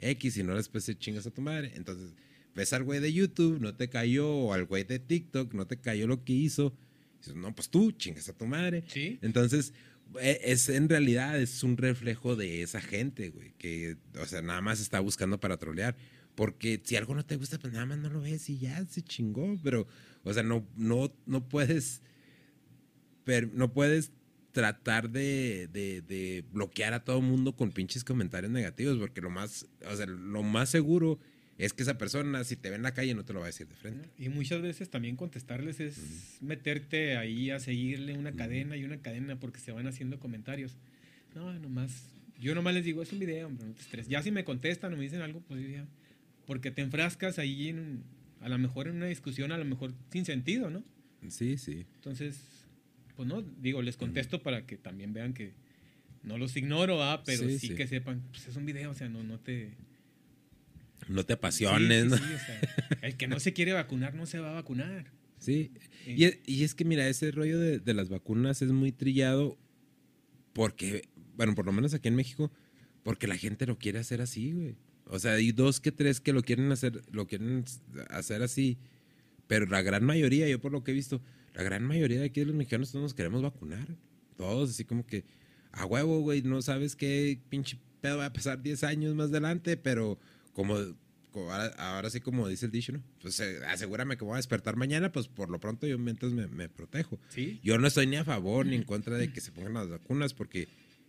X y no les puedes decir chingas a tu madre. Entonces, ves al güey de YouTube, no te cayó, o al güey de TikTok, no te cayó lo que hizo. Dices, no, pues tú, chingas a tu madre. Sí. Entonces, e- es en realidad es un reflejo de esa gente, güey, que, o sea, nada más está buscando para trolear. Porque si algo no te gusta, pues nada más no lo ves y ya se chingó. Pero, o sea, no, no, no puedes, per- no puedes tratar de, de- de bloquear a todo mundo con pinches comentarios negativos, porque lo más, o sea, lo más seguro es que esa persona, si te ve en la calle, no te lo va a decir de frente. Y muchas veces también contestarles es meterte ahí a seguirle una cadena y una cadena porque se van haciendo comentarios. No, nomás. Yo nomás les digo, es un video, hombre, no te estreses. Ya si me contestan o me dicen algo, pues ya. Porque te enfrascas ahí en, un- a lo mejor en una discusión, a lo mejor sin sentido, ¿no? Sí, sí. Entonces, pues no, digo, les contesto para que también vean que no los ignoro, ah, pero Sí, sí, sí. que sepan, pues es un video, o sea, no, no te. No te apasiones, sí, ¿no? sí, o sea, el que no se quiere vacunar no se va a vacunar. Sí, Sí. y es, y es que mira, ese rollo de, de las vacunas es muy trillado porque, bueno, por lo menos aquí en México, porque la gente lo quiere hacer así, güey. O sea, hay dos que tres que lo quieren hacer, lo quieren hacer así, pero la gran mayoría, yo por lo que he visto, la gran mayoría de aquí de los mexicanos todos nos queremos vacunar. Todos, así como que, a huevo, güey, no sabes qué pinche pedo va a pasar 10 años más adelante, pero como, como ahora, ahora sí como dice el dicho, ¿no? Pues eh, asegúrame que voy a despertar mañana, pues por lo pronto yo mientras me, me protejo. Sí. Yo no estoy ni a favor ni en contra de que se pongan las vacunas porque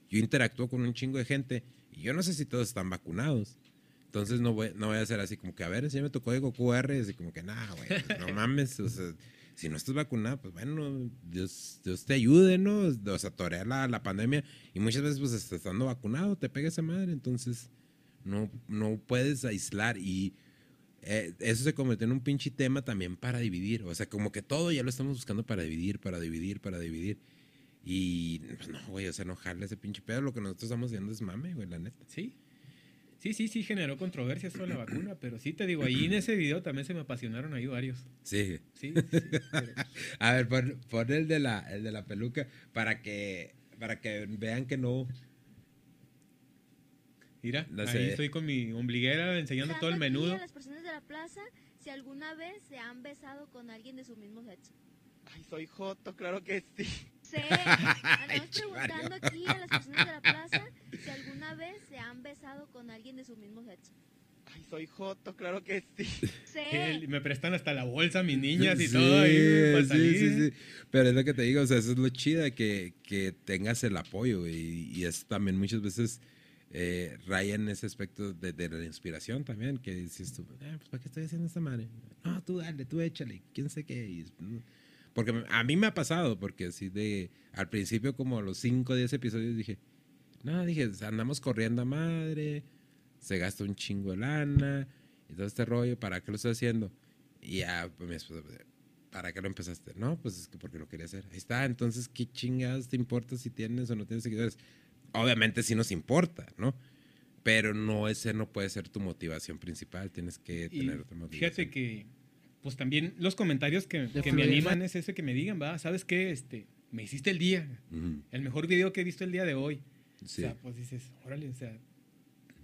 yo interactúo con un chingo de gente y yo no sé si todos están vacunados. Entonces no voy, no voy a hacer así como que, a ver, enséñame tu código QR, y así como que, nah, güey, pues, no *laughs* mames, o sea, si no estás vacunado, pues bueno, Dios, Dios te ayude, ¿no? O sea, torear la, la pandemia y muchas veces, pues, estando vacunado, te pega esa madre, entonces no, no puedes aislar y eh, eso se convirtió en un pinche tema también para dividir, o sea, como que todo ya lo estamos buscando para dividir, para dividir, para dividir. Y pues no, güey, o sea, no jale ese pinche pedo. Lo que nosotros estamos haciendo es mame, güey, la neta. Sí. Sí, sí, sí generó controversia de la vacuna, pero sí te digo, ahí en ese video también se me apasionaron ahí varios. Sí. Sí, sí, pero- *laughs* A ver, pon, pon el, de la, el de la peluca para que, para que vean que no. Mira, No ahí sé. estoy con mi ombliguera enseñando todo el menudo. A las personas de la plaza si alguna vez se han besado con alguien de su mismo sexo. Ay, soy Joto, claro que sí. Sé, *laughs* andamos Chivario. preguntando aquí a las personas de la plaza si alguna vez se han besado con alguien de su mismo sexo. Ay, soy Joto, claro que sí. *laughs* El- me prestan hasta la bolsa mis niñas y Sí, todo ahí para sí, salir. sí, sí. Pero es lo que te digo, o sea, eso es lo chida, que, que tengas el apoyo y, y es también muchas veces eh, raya en ese aspecto de, de la inspiración también, que dices tú, "Ah, pues ¿para qué estoy haciendo esta madre? No, tú dale, tú échale, quién sé qué. Y, mm, porque a mí me ha pasado, porque así de, al principio como a los 5 o 10 episodios dije, no, dije, andamos corriendo a madre, se gasta un chingo de lana y todo este rollo, ¿para qué lo estoy haciendo? Y ya, pues mi esposa, ¿para qué lo empezaste? No, pues es que porque lo quería hacer. Ahí está, entonces, ¿qué chingados te importa si tienes o no tienes seguidores? Obviamente sí nos importa, ¿no? Pero no, ese no puede ser tu motivación principal, tienes que Y tener otra motivación. fíjate que, pues también los comentarios que, que me animan es ese que me digan, va, ¿sabes qué? Este, me hiciste el día, el mejor video que he visto el día de hoy. sí. O sea, pues dices, órale, o sea,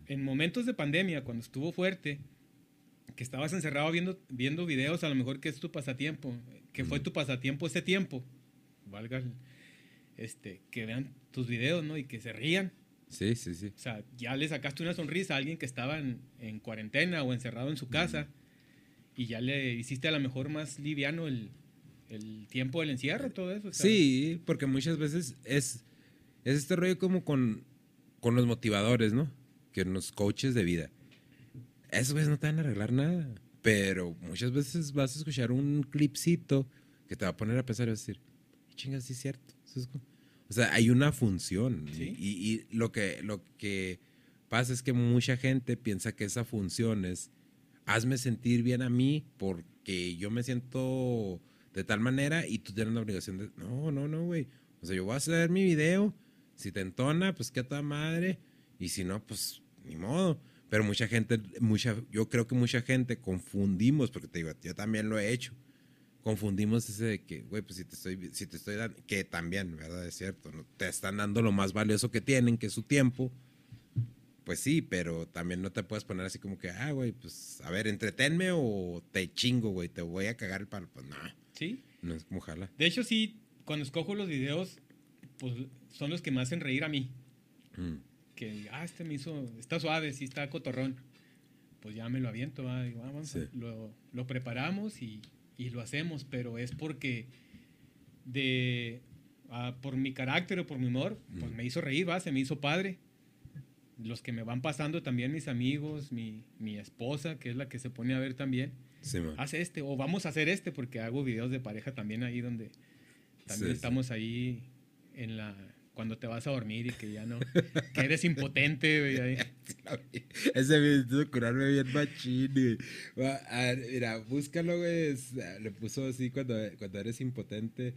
en momentos de pandemia, cuando estuvo fuerte, que estabas encerrado viendo, viendo videos, a lo mejor que es tu pasatiempo, que fue tu pasatiempo ese tiempo, valga, el- este, que vean tus videos, ¿no? Y que se rían. sí, sí, sí. O sea, ya le sacaste una sonrisa a alguien que estaba en, en cuarentena o encerrado en su casa y ya le hiciste a lo mejor más liviano el, el tiempo del encierro, todo eso. sea, Sí, porque muchas veces es, es este rollo como con, con los motivadores, ¿no? Que los coaches de vida. Esos veces no te van a arreglar nada. Pero muchas veces vas a escuchar un clipcito que te va a poner a pensar y vas a decir, chingas, sí es cierto. O sea, hay una función. Sí. Y, y lo, que, lo que pasa es que mucha gente piensa que esa función es hazme sentir bien a mí porque yo me siento de tal manera y tú tienes la obligación de... No, no, no, güey. O sea, yo voy a hacer mi video. Si te entona, pues qué toda madre. Y si no, pues ni modo. Pero mucha gente, mucha, yo creo que mucha gente confundimos, porque te digo, yo también lo he hecho. Confundimos ese de que, güey, pues si te estoy, si te estoy dando, que también, ¿verdad? Es cierto, ¿no? te están dando lo más valioso que tienen, que es su tiempo. Pues sí, pero también no te puedes poner así como que, ah, güey, pues a ver, entretenme o te chingo, güey, te voy a cagar el palo. Pues no, Sí. no es como jala. De hecho, sí, cuando escojo los videos, pues son los que me hacen reír a mí. Mm. Que, ah, este me hizo, está suave, sí está cotorrón. Pues ya me lo aviento, va, digo, ah, vamos, Sí. lo, lo preparamos y, y lo hacemos, pero es porque de, ah, por mi carácter o por mi humor, pues me hizo reír, va, se me hizo padre. Los que me van pasando también, mis amigos, mi, mi esposa, que es la que se pone a ver también, Sí, hace este, o vamos a hacer este, porque hago videos de pareja también ahí donde también Sí, sí. estamos ahí en la cuando te vas a dormir y que ya no, que eres impotente, güey, ahí. *laughs* Ese me hizo curarme bien machín, güey. A ver, mira, búscalo, güey. es- Le puso así cuando, cuando eres impotente.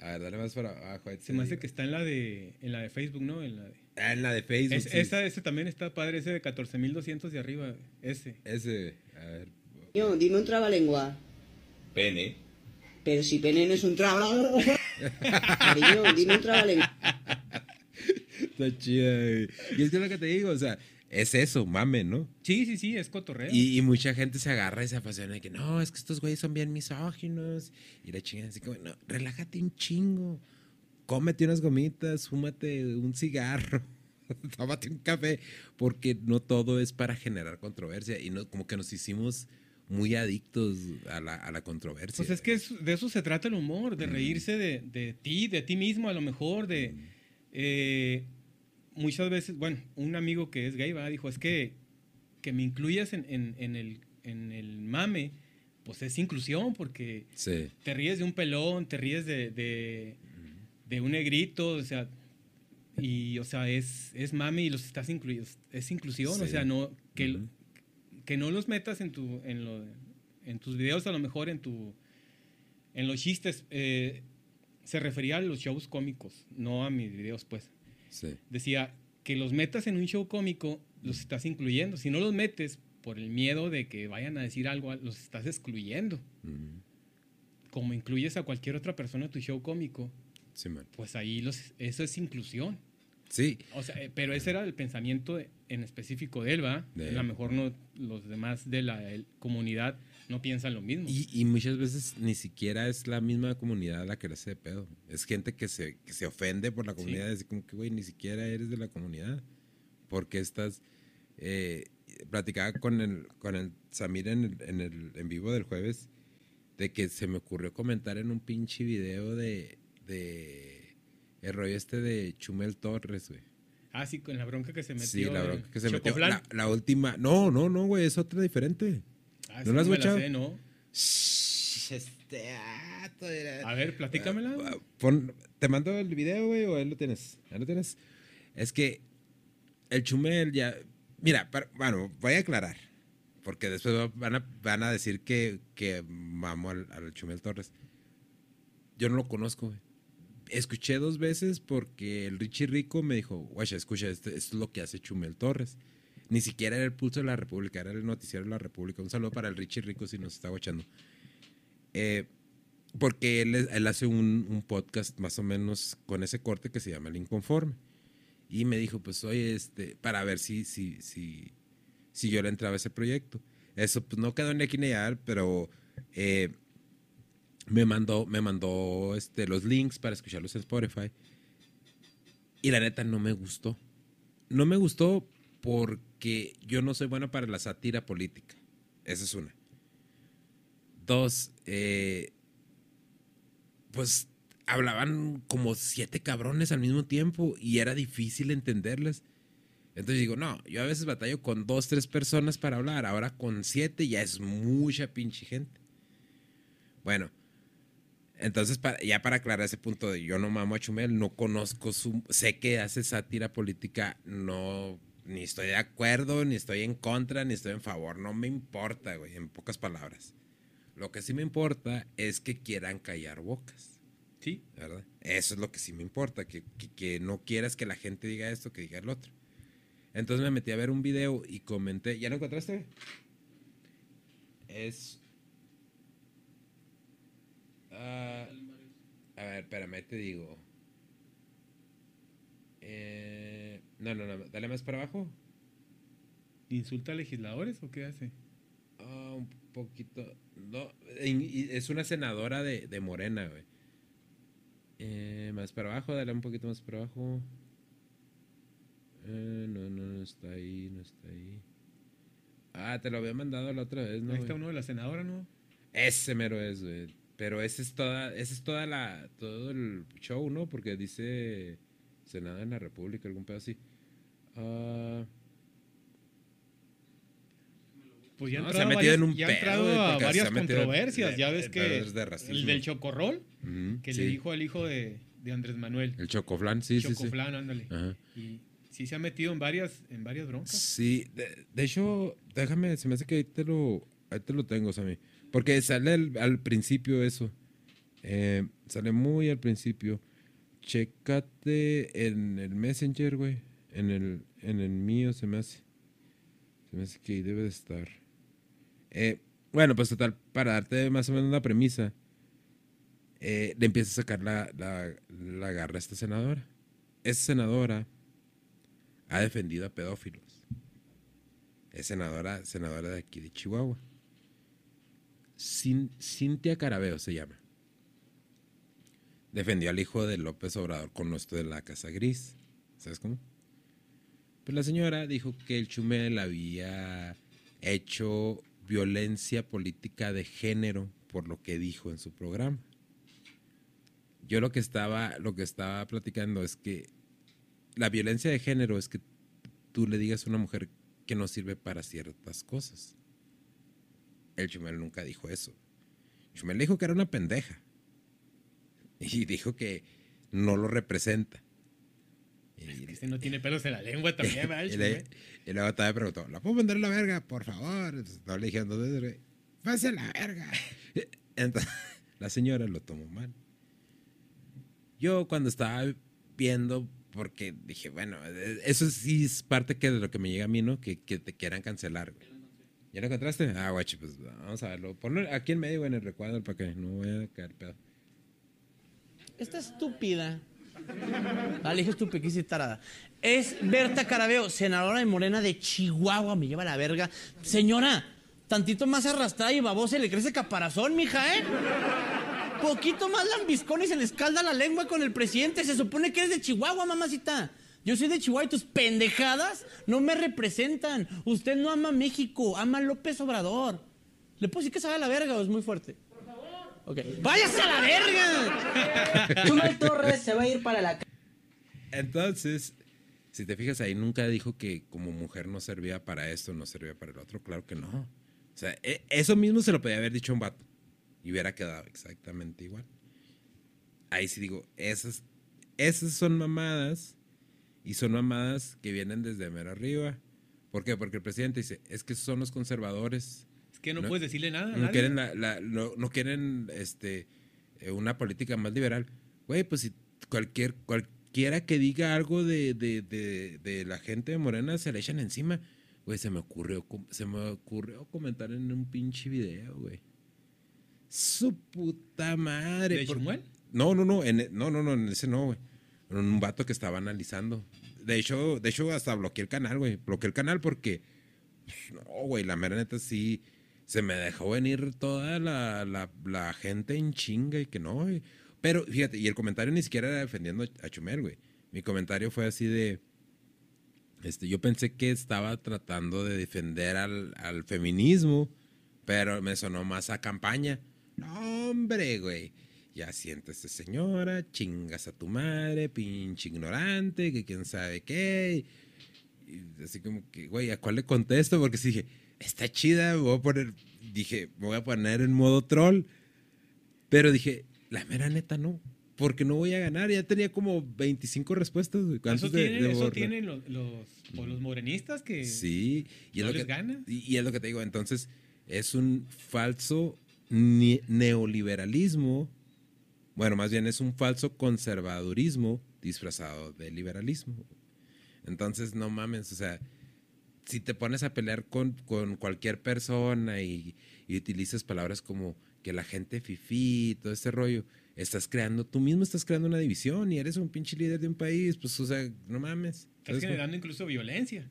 A ver, dale más para abajo. Se me hace que está en la de en la de Facebook, ¿no? En la de, Ah, en la de Facebook. Es- sí. esa, ese también está padre, ese de 14.200 de arriba, ese. Ese, a ver. Yo, dime un trabalengua. Pene. Pero si pene no es un trabalengua. *laughs* Cariño, dime un trabalengua. Está chida, güey. Y es que es lo que te digo, o sea, es eso, mame, ¿no? Sí, sí, sí, es cotorreo. Y, y mucha gente se agarra y se apasiona de que no, es que estos güeyes son bien misóginos. Y la chingada así como, no, relájate un chingo. Cómete unas gomitas, fúmate un cigarro, *laughs* tómate un café, porque no todo es para generar controversia. Y no, como que nos hicimos muy adictos a la, a la controversia. Pues es que es- de eso se trata el humor, de reírse de, de ti, de ti mismo a lo mejor, de... eh, muchas veces, bueno, un amigo que es gay, ¿va? dijo, es que, que me incluyas en, en- en el, en el mame, pues es inclusión, porque Sí. te ríes de un pelón, te ríes de, de, de un negrito, o sea, y, o sea, es, es mame y los estás incluyendo, es inclusión, o sea, no, que, que no los metas en, tu, en, lo, en tus videos, a lo mejor en, tu, en los chistes. eh, se refería a los shows cómicos, no a mis videos, pues. Sí. Decía que los metas en un show cómico, los estás incluyendo. Si no los metes por el miedo de que vayan a decir algo, los estás excluyendo. Como incluyes a cualquier otra persona a tu show cómico, Sí, pues ahí los, eso es inclusión. Sí. O sea, eh, pero ese era el pensamiento de- en específico de él, ¿va? De A lo mejor no, los demás de la el- comunidad no piensan lo mismo. Y, y muchas veces ni siquiera es la misma comunidad la que le hace de pedo. Es gente que se, que se ofende por la comunidad. Es como que, güey, ni siquiera eres de la comunidad. Porque estás. Eh, platicaba con el, con el Samir en el, en el en vivo del jueves de que se me ocurrió comentar en un pinche video de. de el rollo este de Chumel Torres, güey. Ah, sí, con la bronca que se metió. Sí, la bronca que se metió. La, la última. No, no, no, güey, es otra diferente. Ah, ¿No sí, la has escuchado? sé, ¿no? Este. ah, todavía- A ver, platícamela. Ah, pon- ¿Te mando el video, güey, o ahí lo tienes? Ahí lo tienes. Es que el Chumel ya. Mira, para- bueno, voy a aclarar. Porque después va- van a, van a decir que, que mamo al, al Chumel Torres. Yo no lo conozco, güey. Escuché dos veces porque el Richie Rico me dijo, guacha, escucha, esto, esto es lo que hace Chumel Torres. Ni siquiera era el pulso de la República, era el noticiero de la República. Un saludo para el Richie Rico si nos está guachando. Eh, porque él, hace un, podcast más o menos con ese corte que se llama El Inconforme. Y me dijo, pues, oye, este, para ver si, si, si, si yo le entraba a ese proyecto. Eso, pues, no quedó ni aquí pero eh, me mandó, me mandó este, los links para escucharlos en Spotify. Y la neta no me gustó. No me gustó porque yo no soy bueno para la sátira política. Esa es una. Dos, eh, pues hablaban como siete cabrones al mismo tiempo y era difícil entenderles. Entonces digo, no, yo a veces batallo con dos, tres personas para hablar, ahora con siete ya es mucha pinche gente. Bueno, entonces ya para aclarar ese punto de yo no mamo a Chumel, no conozco su, sé que hace sátira política, no, ni estoy de acuerdo, ni estoy en contra, ni estoy en favor, no me importa, güey, en pocas palabras. Lo que sí me importa es que quieran callar bocas. Sí. ¿Verdad? Eso es lo que sí me importa, que, que- que no quieras que la gente diga esto, que diga el otro. Entonces me metí a ver un video y comenté. ¿Ya lo encontraste? Es. Ah, a ver, espérame, te digo. Eh, no, no, no, dale más para abajo. ¿Insulta a legisladores o qué hace? Ah, un poquito. No, es una senadora de, de Morena, güey. Eh, más para abajo, dale un poquito más para abajo. Eh, no, no, no está ahí, no está ahí. Ah, te lo había mandado la otra vez, ¿no? Ahí está güey? uno de la senadora, ¿no? Ese mero es, güey. Pero ese es toda, ese es toda la, todo el show, ¿no? Porque dice Senado en la República, algún pedo así. Ah, Pues ya No, se ha metido en varias, un ya pedo, entrado a se varias controversias. de- ya ves que de el del chocorrol, ujú, que sí. le dijo al hijo de, de Andrés Manuel. El chocoflan, sí, sí, sí. Chocoflán, ándale. Ajá. Y sí se ha metido en varias, en varias broncas. Sí, de, de hecho, déjame, se me hace que ahí te lo, ahí te lo tengo, Sammy. Porque sale al, al principio eso. Eh, sale muy al principio. Chécate en el Messenger, güey. En el, en el mío se me hace. Se me hace que ahí debe de estar. Eh, bueno, pues total, para darte más o menos una premisa, eh, le empieza a sacar la, la, la garra a esta senadora. Esa senadora ha defendido a pedófilos. Es senadora, senadora de aquí de Chihuahua. Cin- Cintia Carabeo se llama. Defendió al hijo de López Obrador con esto de la Casa Gris. ¿Sabes cómo? Pues la señora dijo que el Chumel había hecho violencia política de género por lo que dijo en su programa. Yo lo que estaba, lo que estaba platicando es que la violencia de género es que tú le digas a una mujer que no sirve para ciertas cosas. El Chumel nunca dijo eso. Chumel dijo que era una pendeja. Y dijo que no lo representa. Y, Este no tiene pelos en la lengua también. *laughs* El y, luego todavía preguntó, ¿la puedo vender a la verga? Por favor. Entonces, No le dijeron. Pase a la verga. *laughs* Entonces, la señora lo tomó mal. Yo cuando estaba viendo, porque dije, bueno, eh, eso sí es parte que de lo que me llega a mí, ¿no? Que, que te quieran cancelar, güey. ¿Ya lo encontraste? Ah, guachi, pues vamos a verlo. Ponlo aquí en medio, en el recuadro, para que no vaya a caer pedo. Esta estúpida Ah, le dije estupidez tarada. Es Berta Carabeo, senadora de Morena de Chihuahua. Me lleva la verga. Señora, tantito más arrastrada y babosa le crece caparazón, mija, ¿eh? Poquito más lambiscón y se le escalda la lengua con el presidente. Se supone que eres de Chihuahua, mamacita. Yo soy de Chihuahua y tus pendejadas no me representan. Usted no ama México, ama López Obrador. ¿Le puedo decir que vaya a la verga o es muy fuerte? Por favor. Ok. ¡Váyase a la verga! *laughs* Chumel Torres se va a ir para la Entonces, si te fijas ahí, nunca dijo que como mujer no servía para esto, no servía para el otro. Claro que no. O sea, e- eso mismo se lo podía haber dicho a un vato. Y hubiera quedado exactamente igual. Ahí sí digo, esas, esas son mamadas. Y son mamadas que vienen desde mero arriba. ¿Por qué? Porque el presidente dice, es que son los conservadores. Que no, puedes decirle nada. a No nadie. quieren, la- la- no, no quieren este, eh, una política más liberal. Güey, pues si cualquier, cualquiera que diga algo de, de, de, de la gente de Morena se le echan encima. Güey, se me ocurrió, se me ocurrió comentar en un pinche video, güey. Su puta madre. ¿De Chumuel? No, no, no, en, no, no, no, en ese no, güey. En un vato que estaba analizando. De hecho, de hecho, hasta bloqueé el canal, güey. Bloqueé el canal porque pues, no, güey, la mera neta sí se me dejó venir toda la, la- gente en chinga y que no. Pero fíjate, y el comentario ni siquiera era defendiendo a Chumel, güey. Mi comentario fue así de. Este, yo pensé que estaba tratando de defender al, al feminismo, pero me sonó más a campaña. No, hombre, güey. Ya siéntese, señora, chingas a tu madre, pinche ignorante, que quién sabe qué. Y así como que, güey, ¿a cuál le contesto? Porque dije, está chida, voy a poner, dije, me voy a poner en modo troll. Pero dije, la mera neta no, porque no voy a ganar. Ya tenía como 25 respuestas. Eso, de- tienen, eso los, los, los morenistas que Sí, y es, no lo les que, gana. y, y es lo que te digo. Entonces, es un falso neoliberalismo. Bueno, más bien es un falso conservadurismo disfrazado de liberalismo. Entonces, no mames, o sea, si te pones a pelear con, con cualquier persona y, y utilizas palabras como que la gente fifí, todo este rollo, estás creando, tú mismo estás creando una división y eres un pinche líder de un país, pues, o sea, no mames. Estás generando incluso violencia.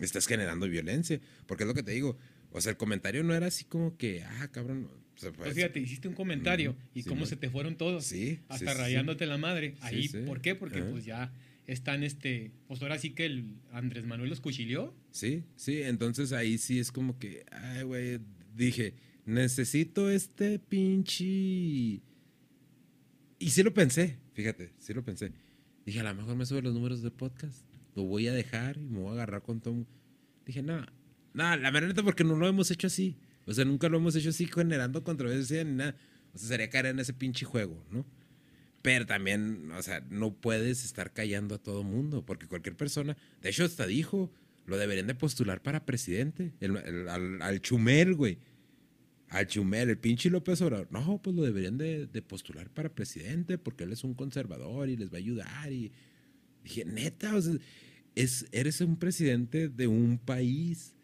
Estás generando violencia. Porque es lo que te digo. O sea, el comentario no era así como que, ah, cabrón. o sea, Pues así. fíjate, hiciste un comentario y sí, cómo man. se te fueron todos. Sí, Hasta sí, sí, sí. rayándote la madre. Ahí. ¿por qué? Porque pues ya están este. Pues ahora sí que el Andrés Manuel los cuchilló. Sí, sí. Entonces ahí sí es como que, ay, güey. Dije, necesito este pinche. Y sí lo pensé, fíjate, sí lo pensé. Dije, a lo mejor me sube los números del podcast. Lo voy a dejar y me voy a agarrar con todo. Dije, no, no, la verdad porque no lo hemos hecho así. O sea, nunca lo hemos hecho así generando controversia ni nada. O sea, sería caer en ese pinche juego, ¿no? Pero también, o sea, no puedes estar callando a todo mundo, porque cualquier persona, de hecho hasta dijo, lo deberían de postular para presidente, el- el- al, al Chumel, güey. Al Chumel, el pinche López Obrador. No, pues lo deberían de, de postular para presidente, porque él es un conservador y les va a ayudar. Y dije, neta, o sea, es, eres un presidente de un país.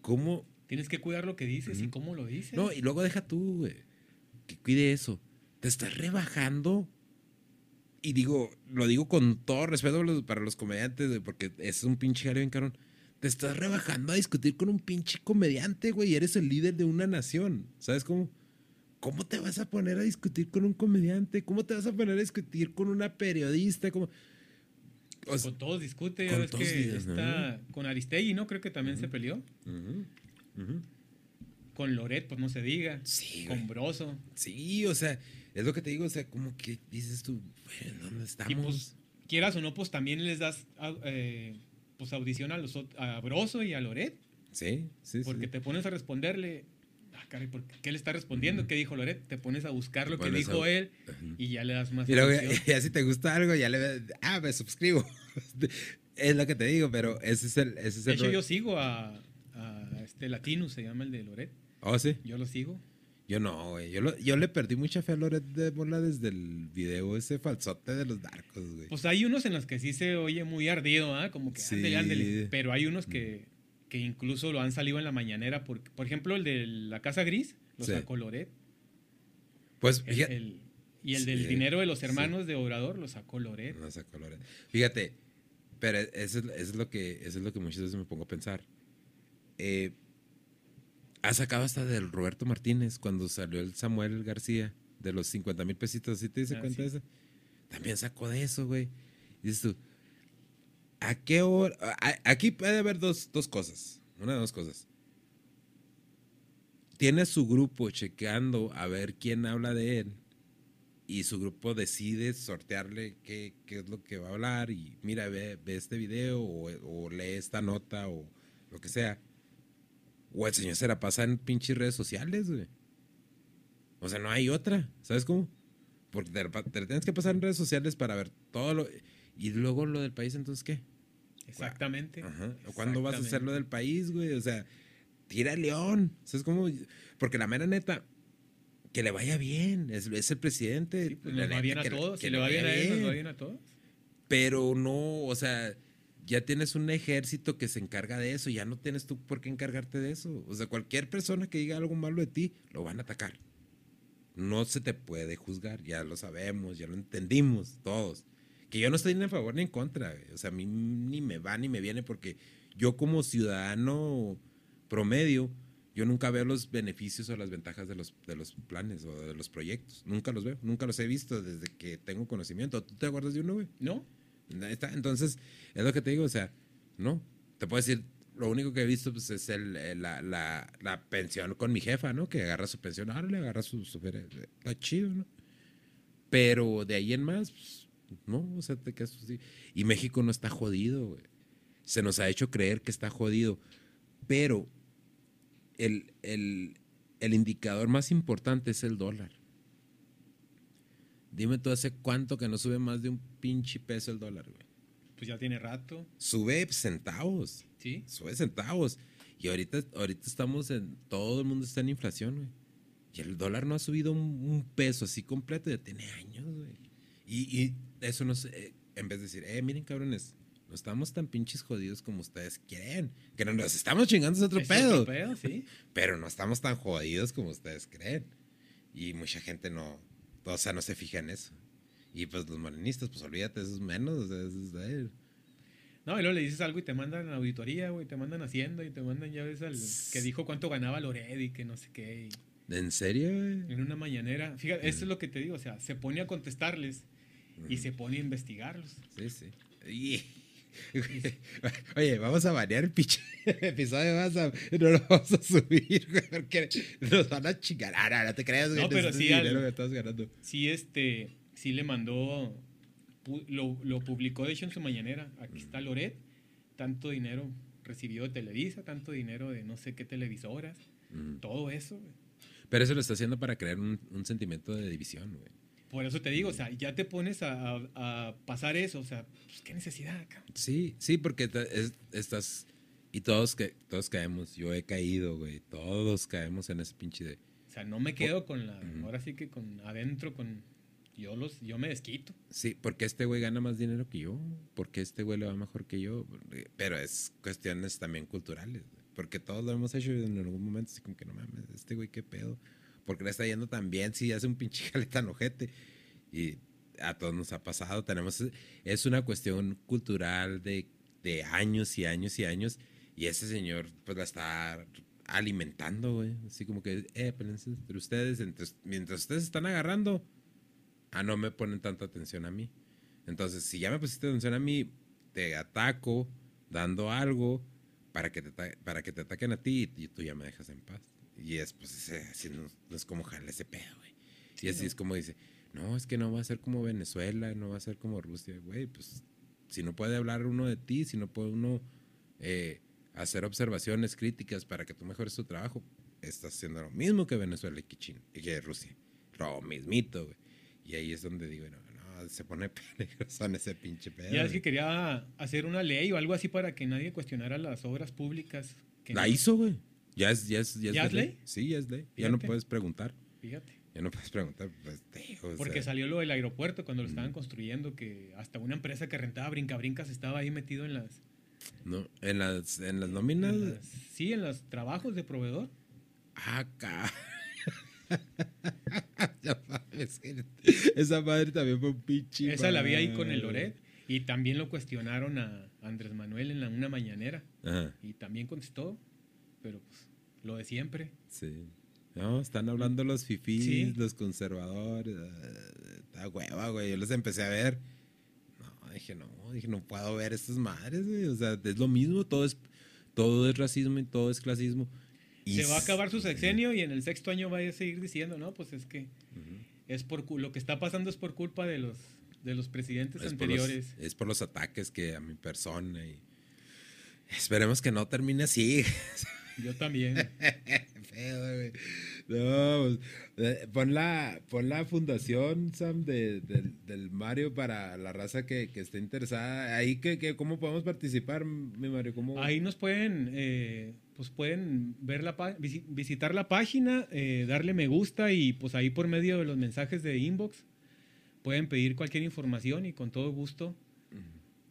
¿Cómo? Tienes que cuidar lo que dices y cómo lo dices. No, y luego deja tú, güey. Que cuide eso. Te estás rebajando. Y digo, lo digo con todo respeto para los- comediantes, güey, porque es un pinche jale bien carón. Te estás rebajando a discutir con un pinche comediante, güey. y Eres el líder de una nación. ¿Sabes cómo? ¿Cómo te vas a poner a discutir con un comediante? ¿Cómo te vas a poner a discutir con una periodista? ¿Cómo? O sea, con todos discute, ya con ves ¿no? con Aristegui, ¿no? Creo que también se peleó. Con Loret, pues no se diga. Sí, Con. Broso. Sí, o sea, es lo que te digo, o sea, como que dices tú, ¿en ¿dónde estamos? Y pues, quieras o no, pues también les das eh, pues audición a, los, a Broso y a Loret. sí, sí, Porque sí. te pones a responderle. Ah, caray, ¿por qué, ¿qué le está respondiendo? ¿Qué dijo Loret? Te pones a buscar lo que dijo a- él y ya le das más Y luego, *laughs* ya, si te gusta algo, ya le ah, me suscribo. *laughs* es lo que te digo, pero ese es el, ese es De el hecho, rol. yo sigo a, a este Latinus, se llama el de Loret. Oh, sí. Yo lo sigo. Yo no, güey. Yo, lo- yo le perdí mucha fe a Loret de Mola desde el video ese falsote de los narcos, güey. Pues hay unos en los que sí se oye muy ardido, ¿ah? Como que Sí. ándele, ándele. Pero hay unos que, que incluso lo han salido en la mañanera. Por, por ejemplo, el de la Casa Gris lo Sí. sacó Loret. Pues, El- fíjate, el- Y el del dinero de los hermanos de Obrador lo sacó Loret. No sacó Loret. Fíjate, pero eso, es- eso es lo que, eso es lo que muchas veces me pongo a pensar. Eh, ha sacado hasta del Roberto Martínez cuando salió el Samuel García de los 50 mil pesitos. ¿Sí te dice Ah, cuenta sí. de eso? También sacó de eso, güey. Dices tú, ¿a qué hora? Aquí puede haber dos, dos cosas. Una de dos cosas. Tiene su grupo checando a ver quién habla de él y su grupo decide sortearle qué, qué es lo que va a hablar y mira, ve, ve este video o, o lee esta nota o lo que sea. O el señor se la pasa en pinches redes sociales, güey. O sea, no hay otra, ¿sabes cómo? Porque te, te tienes que pasar en redes sociales para ver todo lo... Y luego lo del país, entonces, ¿qué? Exactamente. Ajá. ¿O ¿Cuándo vas a hacer lo del país, güey? O sea, tira el león. ¿Sabes cómo? Porque la mera neta, que le vaya bien. Es, es el presidente. Pues La nos va bien a todos. que Si le va bien a él, nos va bien a todos. Pero no, o sea, ya tienes un ejército que se encarga de eso. Ya no tienes tú por qué encargarte de eso. O sea, cualquier persona que diga algo malo de ti, lo van a atacar. No se te puede juzgar. Ya lo sabemos, ya lo entendimos todos. Que yo no estoy ni a favor ni en contra. O sea, a mí ni me va ni me viene porque yo como ciudadano promedio, yo nunca veo los beneficios o las ventajas de los, de los planes o de los proyectos. Nunca los veo, nunca los he visto desde que tengo conocimiento. ¿Tú te acuerdas de uno, güey? No. Entonces, es lo que te digo, o sea, no. Te puedo decir, lo único que he visto pues, es el, eh, la, la, la pensión con mi jefa, ¿no? Que agarra su pensión, ahora le agarra su... su está chido, ¿no? Pero de ahí en más, pues, no, o sea, te quedas así. Y México no está jodido, güey. Se nos ha hecho creer que está jodido. Pero el, el, el indicador más importante es el dólar. Dime tú hace cuánto que no sube más de un pinche peso el dólar, güey. Pues ya tiene rato. Sube centavos. Sí. Sube centavos. Y ahorita, ahorita estamos en. Todo el mundo está en inflación, güey. Y el dólar no ha subido un, un peso así completo, ya tiene años, güey. Y, y eso no sé. En vez de decir, eh, miren, cabrones, no estamos tan pinches jodidos como ustedes creen. Que no nos estamos chingando es otro Es pedo. otro pedo, sí. *laughs* Pero no estamos tan jodidos como ustedes creen. Y mucha gente no, o sea, no se fija en eso. Y pues los morenistas, pues olvídate, eso es menos. o sea, eso es de él. No, y luego le dices algo y te mandan a auditoría, güey, te mandan haciendo y te mandan, ya ves, al que dijo cuánto ganaba Lored y que no sé qué. y ¿En serio, güey? en una mañanera. Fíjate, esto es lo que te digo, o sea, se pone a contestarles y se pone a investigarlos. Sí, sí. Y- *laughs* Oye, vamos a variar el pinche *laughs* episodio, vas a- no lo vamos a subir, güey, porque nos van a chingar. Ah, no, no te creas, güey. No, pero sí, al- dinero que estás ganando. Sí, este, sí le mandó, pu- lo, lo publicó de hecho en su mañanera. Aquí está Loret, tanto dinero recibió de Televisa, tanto dinero de no sé qué televisoras, todo eso. güey. Pero eso lo está haciendo para crear un, un sentimiento de división, güey. Por eso te digo, o sea, ya te pones a, a- a pasar eso, o sea, pues, qué necesidad, cabrón? Sí, sí, porque es- estás. Y todos, que, todos caemos. Yo he caído, güey. Todos caemos en ese pinche de. O sea, no me quedo con la, ahora sí que con adentro, con, yo los, yo me desquito. Sí, porque este güey gana más dinero que yo. Porque este güey le va mejor que yo. Pero es cuestiones también culturales. güey. Porque todos lo hemos hecho en algún momento. Así como que no mames, este güey qué pedo. Porque le está yendo tan bien si hace un pinche jale tan ojete. Y a todos nos ha pasado. Tenemos. Es una cuestión cultural de, de años y años y años. Y ese señor, pues la está alimentando, güey. Así como que, eh, pélense entre ustedes. entre- mientras ustedes están agarrando, ah, no me ponen tanta atención a mí. Entonces, si ya me pusiste atención a mí, te ataco dando algo para que te, para que te ataquen a ti y, tú ya me dejas en paz. Y es, pues, ese- así no, no es como jale ese pedo, güey. y así no. es como dice, no, es que no va a ser como Venezuela, no va a ser como Rusia, güey. Pues, si no puede hablar uno de ti, si no puede uno eh, hacer observaciones críticas para que tú mejores tu trabajo, estás haciendo lo mismo que Venezuela y que, China, y que Rusia. Lo mismito, güey. Y ahí es donde digo, no, no, se pone *laughs* peligroso en ese pinche pedo. Ya es que quería hacer una ley o algo así para que nadie cuestionara las obras públicas. que La no- hizo, güey. Ya es, ya es, ya es, ¿Ya de ley? Sí, ya es ley. Ya no puedes preguntar. Fíjate. Ya no puedes preguntar. Pues, Porque sea, salió lo del aeropuerto cuando lo estaban construyendo, que hasta una empresa que rentaba brinca-brincas estaba ahí metido en las, No, en las, en las nóminas. en las- Sí, en los trabajos de proveedor. Acá. Es que Esa madre también fue un pinche. Esa la vi ahí con el. Loret. Y también lo cuestionaron a Andrés Manuel en la, una mañanera. Ajá, Y también contestó. Pero pues, lo de siempre. sí. No, están hablando los fifís, Sí. los conservadores. Está hueva, güey. Yo los empecé a ver. No, dije, no, dije, no puedo ver estas madres, güey. O sea, es lo mismo, todo es, todo es racismo y todo es clasismo. Y Se va a acabar su sexenio y en el sexto año va a seguir diciendo, no, pues es que es por lo que está pasando es por culpa de los de los presidentes Es por, los, anteriores. es por los ataques que a mi persona y esperemos que no termine así. *laughs* Yo también. *laughs* Feo, güey. No, pues, eh, pon la, pon la fundación, Sam, de, del, del Mario para la raza que, que esté interesada. Ahí, que, que, ¿cómo podemos participar, mi Mario? ¿Cómo? Ahí nos pueden, eh, pues pueden ver la visitar la página, eh, darle me gusta y pues ahí por medio de los mensajes de inbox pueden pedir cualquier información y con todo gusto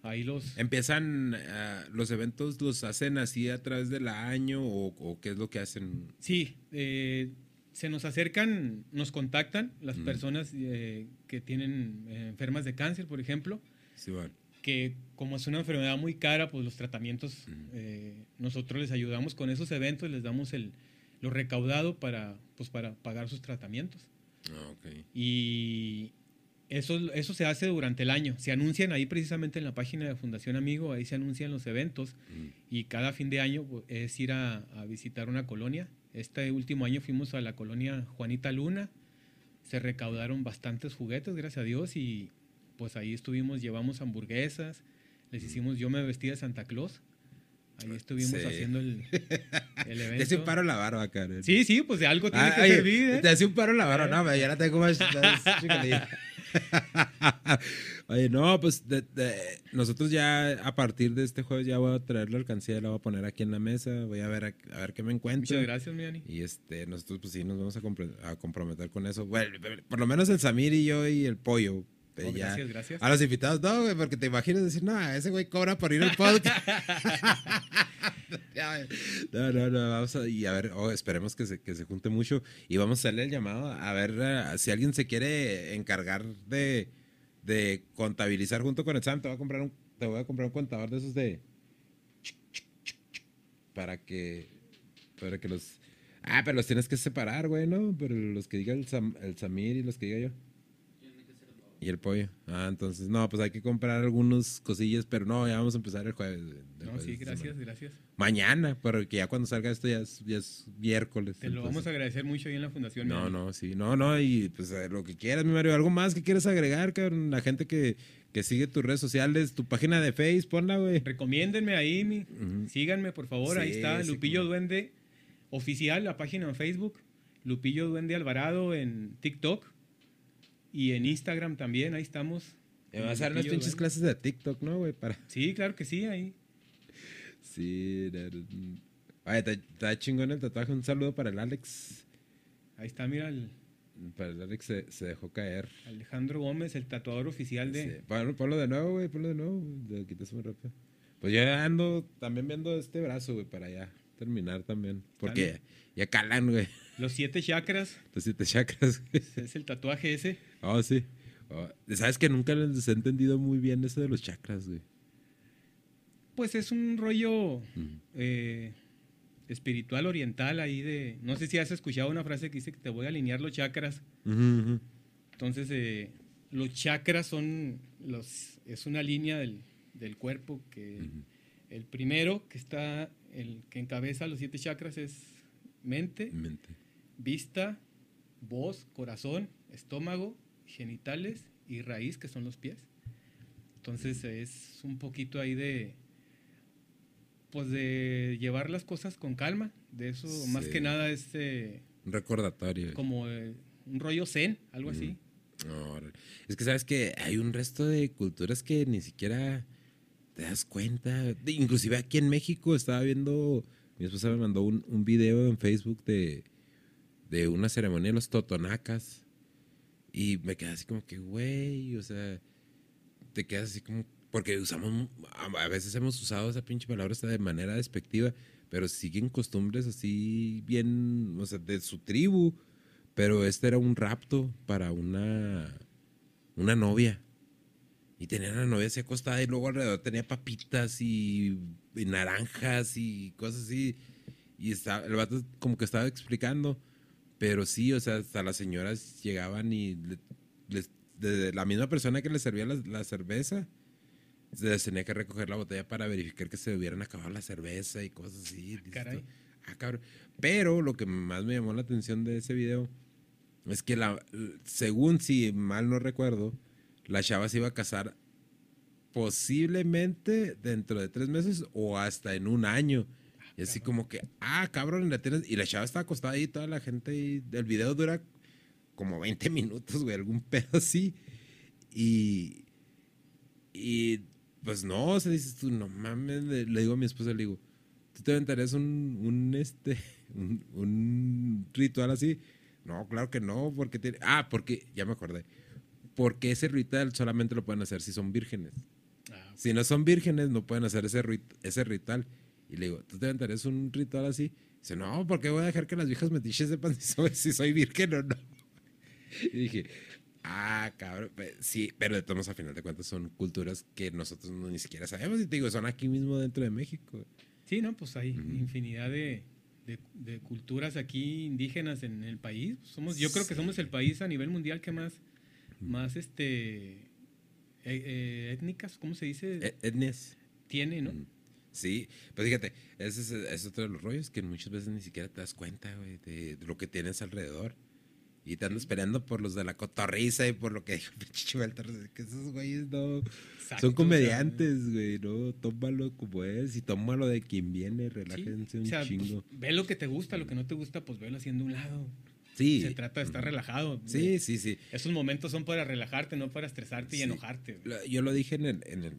ahí los ¿Empiezan ah, los eventos, los hacen así a través del año o, o qué es lo que hacen? Sí, eh, se nos acercan, nos contactan las Mm. personas eh, que tienen eh, enfermas de cáncer, por ejemplo, Sí, bueno. que como es una enfermedad muy cara, pues los tratamientos, eh, nosotros les ayudamos con esos eventos, les damos el, lo recaudado para, pues para pagar sus tratamientos. Ah, ok. Y eso, eso se hace durante el año. Se anuncian ahí precisamente en la página de Fundación Amigo, ahí se anuncian los eventos y cada fin de año pues, es ir a, a visitar una colonia. Este último año fuimos a la colonia Juanita Luna, se recaudaron bastantes juguetes, gracias a Dios, y pues ahí estuvimos, llevamos hamburguesas, les hicimos, yo me vestí de Santa Claus, ahí estuvimos Sí. haciendo el, *laughs* el evento. Te hace un paro la barba, Karen. Sí, sí, pues de algo tiene Ah, que oye, servir. ¿eh? Te hace un paro la barba. No, pero ya la *laughs* tengo más, más. *laughs* Oye, no, pues de- de- nosotros ya a partir de este jueves ya voy a traer la alcancía, la voy a poner aquí en la mesa, voy a ver a, a ver qué me encuentro. Muchas gracias, mi Dani. Y este, nosotros pues sí nos vamos a, compre- a comprometer con eso. Bueno, por lo menos el Samir y yo y el pollo. Eh, Oh, ya. gracias, gracias. A los invitados, no, güey, porque te imaginas decir, no, ese güey cobra por ir al podcast. *laughs* No, no, no, vamos a, y a ver, oh, esperemos que se, que se junte mucho y vamos a hacerle el llamado a ver eh, si alguien se quiere encargar de, de contabilizar junto con el Sam, te voy a comprar un, te voy a comprar un contador de esos de para que para que los ah, pero los tienes que separar, güey, ¿no? Pero los que diga el, Sam- el Samir y los que diga yo. Y el pollo. Ah, entonces, no, pues hay que comprar algunos cosillas, pero no, ya vamos a empezar el jueves. el No, jueves sí, gracias, gracias. Mañana, porque ya cuando salga esto ya es, ya es miércoles. Te lo vamos a agradecer mucho ahí en la fundación. No, mi no, sí, no, no, y pues eh, lo que quieras, mi Mario. ¿Algo más que quieras agregar, cabrón? La gente que, que sigue tus redes sociales, tu página de Facebook, ponla, güey. Recomiéndenme ahí, mi- síganme por favor, ahí está sí, Lupillo como- Duende oficial, la página en Facebook, Lupillo Duende Alvarado en TikTok y en Instagram también, ahí estamos. Me vas a dar unas pinches Duende. clases de TikTok, ¿no, güey? Para... Sí, claro que sí, ahí. Sí, Oye, está, chingón el tatuaje. Un saludo para el Alex. Ahí está, mira, el Para el Alex se, se dejó caer. Alejandro Gómez, el tatuador oficial de... Sí. Ponlo, ponlo de nuevo, güey, ponlo de nuevo. Lo quitas muy rápido. Pues yo ando también viendo este brazo, güey, para ya terminar también. Porque Dale. ya calan, güey. Los siete chakras, Los siete chakras, güey. es el tatuaje ese. Oh, sí. Oh, Sabes que nunca les he entendido muy bien eso de los chakras, güey. Pues es un rollo eh, espiritual oriental ahí de... No sé si has escuchado una frase que dice que te voy a alinear los chakras. Entonces, eh, los chakras son los, es una línea del, del cuerpo que el primero que está, el que encabeza los siete chakras es mente, Mente. vista, voz, corazón, estómago, genitales y raíz, que son los pies. Entonces es un poquito ahí de, pues de llevar las cosas con calma. De eso, más que nada, es eh, Un recordatorio. como eh, un rollo zen, algo así. Es que sabes que hay un resto de culturas que ni siquiera te das cuenta. De- Inclusive aquí en México estaba viendo, mi esposa me mandó un, un video en Facebook de, de una ceremonia de los totonacas. Y me quedé así como que, güey, o sea, te quedas así como, porque usamos, a veces hemos usado esa pinche palabra hasta de manera despectiva, pero siguen costumbres así bien, o sea, de su tribu, Pero este era un rapto para una, una novia. Y tenía una novia así acostada y luego alrededor tenía papitas y, y naranjas y cosas así. Y estaba, el vato como que estaba explicando. Pero sí, o sea, hasta las señoras llegaban y le- les, de la misma persona que les servía la, la cerveza, se les tenía que recoger la botella para verificar que se hubieran acabado la cerveza y cosas así. Caray. ah, cabrón. Pero lo que más me llamó la atención de ese video es que la, según si mal no recuerdo, la chava se iba a casar posiblemente dentro de tres meses o hasta en un año. Y así como que, ah, cabrón, la tienes. Y la chava está acostada ahí, toda la gente. Y el video dura como 20 *laughs* minutos, güey, algún pedo así. Y. Y. Pues no, o sea, dices tú, no mames. Le, le digo a mi esposa, le digo, ¿tú te aventarías un, un, este, *laughs* un, un ritual así? No, claro que no, porque tiene. Ah, porque, ya me acordé. Porque ese ritual solamente lo pueden hacer si son vírgenes. Si no son vírgenes, no pueden hacer ese, rit- ese ritual. Y le digo, ¿tú te aventarías un ritual así? Dice, no, porque voy a dejar que las viejas metiches sepan si soy, si soy virgen o no. *laughs* Y dije, ah, cabrón. pues, Sí, pero de todos modos, a final de cuentas, son culturas que nosotros no, ni siquiera sabemos. Y te digo, son aquí mismo dentro de México. Sí, no, pues hay infinidad de, de- de culturas aquí indígenas en el país. Somos, yo creo que somos el país a nivel mundial que más, más este, eh, eh, étnicas, ¿cómo se dice? E- Etnias. Tiene, ¿no? Sí, pues fíjate, ese es, es otro de los rollos que muchas veces ni siquiera te das cuenta, güey, de, de lo que tienes alrededor. Y te andas esperando por los de la cotorriza y por lo que dijo *laughs* que esos güeyes no... Exacto, son o sea, comediantes, güey, ¿no? Tómalo como es y tómalo de quien viene, Sí, relájense o un sea, pues, chingo. ve lo que te gusta, lo que no te gusta, pues velo haciendo un lado. Sí. Se trata de estar relajado. Sí, güey. sí, sí. Esos momentos son para relajarte, no para estresarte y enojarte. güey. Yo lo dije en el, en el,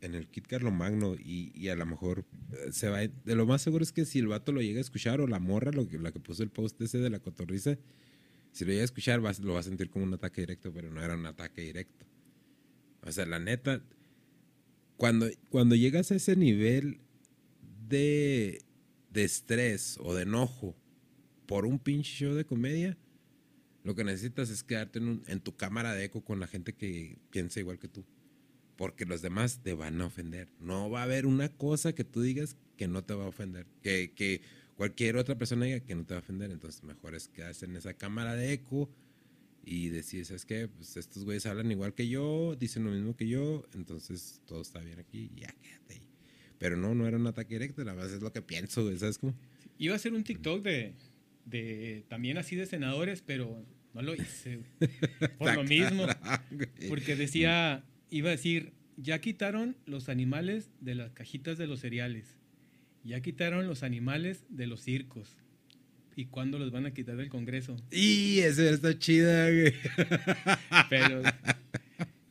en el Kit Carlomagno y, y a lo mejor eh, se va. De lo más seguro es que si el vato lo llega a escuchar o la morra, lo que, la que puso el post ese de la cotorriza, si lo llega a escuchar lo va a sentir como un ataque directo, pero no era un ataque directo. O sea, la neta, cuando, cuando llegas a ese nivel de, de estrés o de enojo por un pinche show de comedia, lo que necesitas es quedarte en, un- en tu cámara de eco con la gente que piensa igual que tú. Porque los demás te van a ofender. No va a haber una cosa que tú digas que no te va a ofender. Que, que cualquier otra persona diga que no te va a ofender. Entonces, mejor es quedarse en esa cámara de eco y decir, ¿sabes qué? Pues estos güeyes hablan igual que yo, dicen lo mismo que yo, entonces todo está bien aquí ya quédate ahí. Pero no, no era un ataque directo, la verdad es lo que pienso, güey, ¿sabes cómo? Iba a hacer un TikTok de, de también así de senadores, pero no lo hice. güey. *laughs* Por lo mismo. Porque decía, iba a decir, ya quitaron los animales de las cajitas de los cereales. Ya quitaron los animales de los circos. ¿Y cuándo los van a quitar del Congreso? Y eso está chida, güey. *laughs* Pero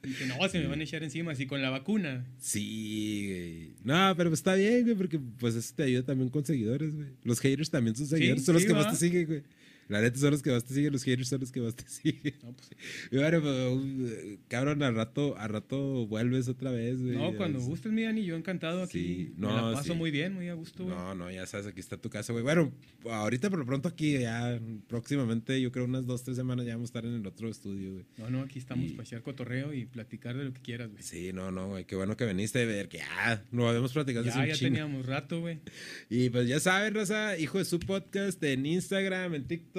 dije, no, se me van a echar encima así con la vacuna. Sí, güey. No, pero pues está bien, güey, porque pues eso te ayuda también con seguidores, güey. Los haters también son seguidores, son los que va. más te siguen, güey. La neta son los que más te siguen, los haters son los que más te *laughs* siguen. No, pues, Y bueno, pues, uh, cabrón, al rato, al rato vuelves otra vez, güey. no, cuando Es- gustes, mi Dani, yo encantado aquí. Sí, me no, la paso sí. muy bien, muy a gusto. güey. No, no, ya sabes, aquí está tu casa, güey. Bueno, ahorita por lo pronto aquí, ya próximamente, yo creo unas dos, tres semanas ya vamos a estar en el otro estudio, güey. No, no, aquí estamos Y- para echar cotorreo y platicar de lo que quieras, güey. Sí, no, no, güey, qué bueno que viniste, ver que ya lo habíamos platicado hace Ya, un ya chingo. teníamos rato, güey. *laughs* Y pues ya saben, Raza, hijo de su podcast en Instagram, en TikTok,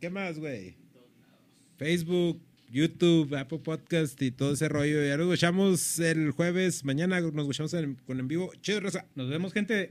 ¿qué más, güey? Facebook, YouTube, Apple Podcast y todo ese rollo. Ya nos escuchamos el jueves, mañana nos escuchamos con en vivo. Chido, Raza. Nos vemos, gente.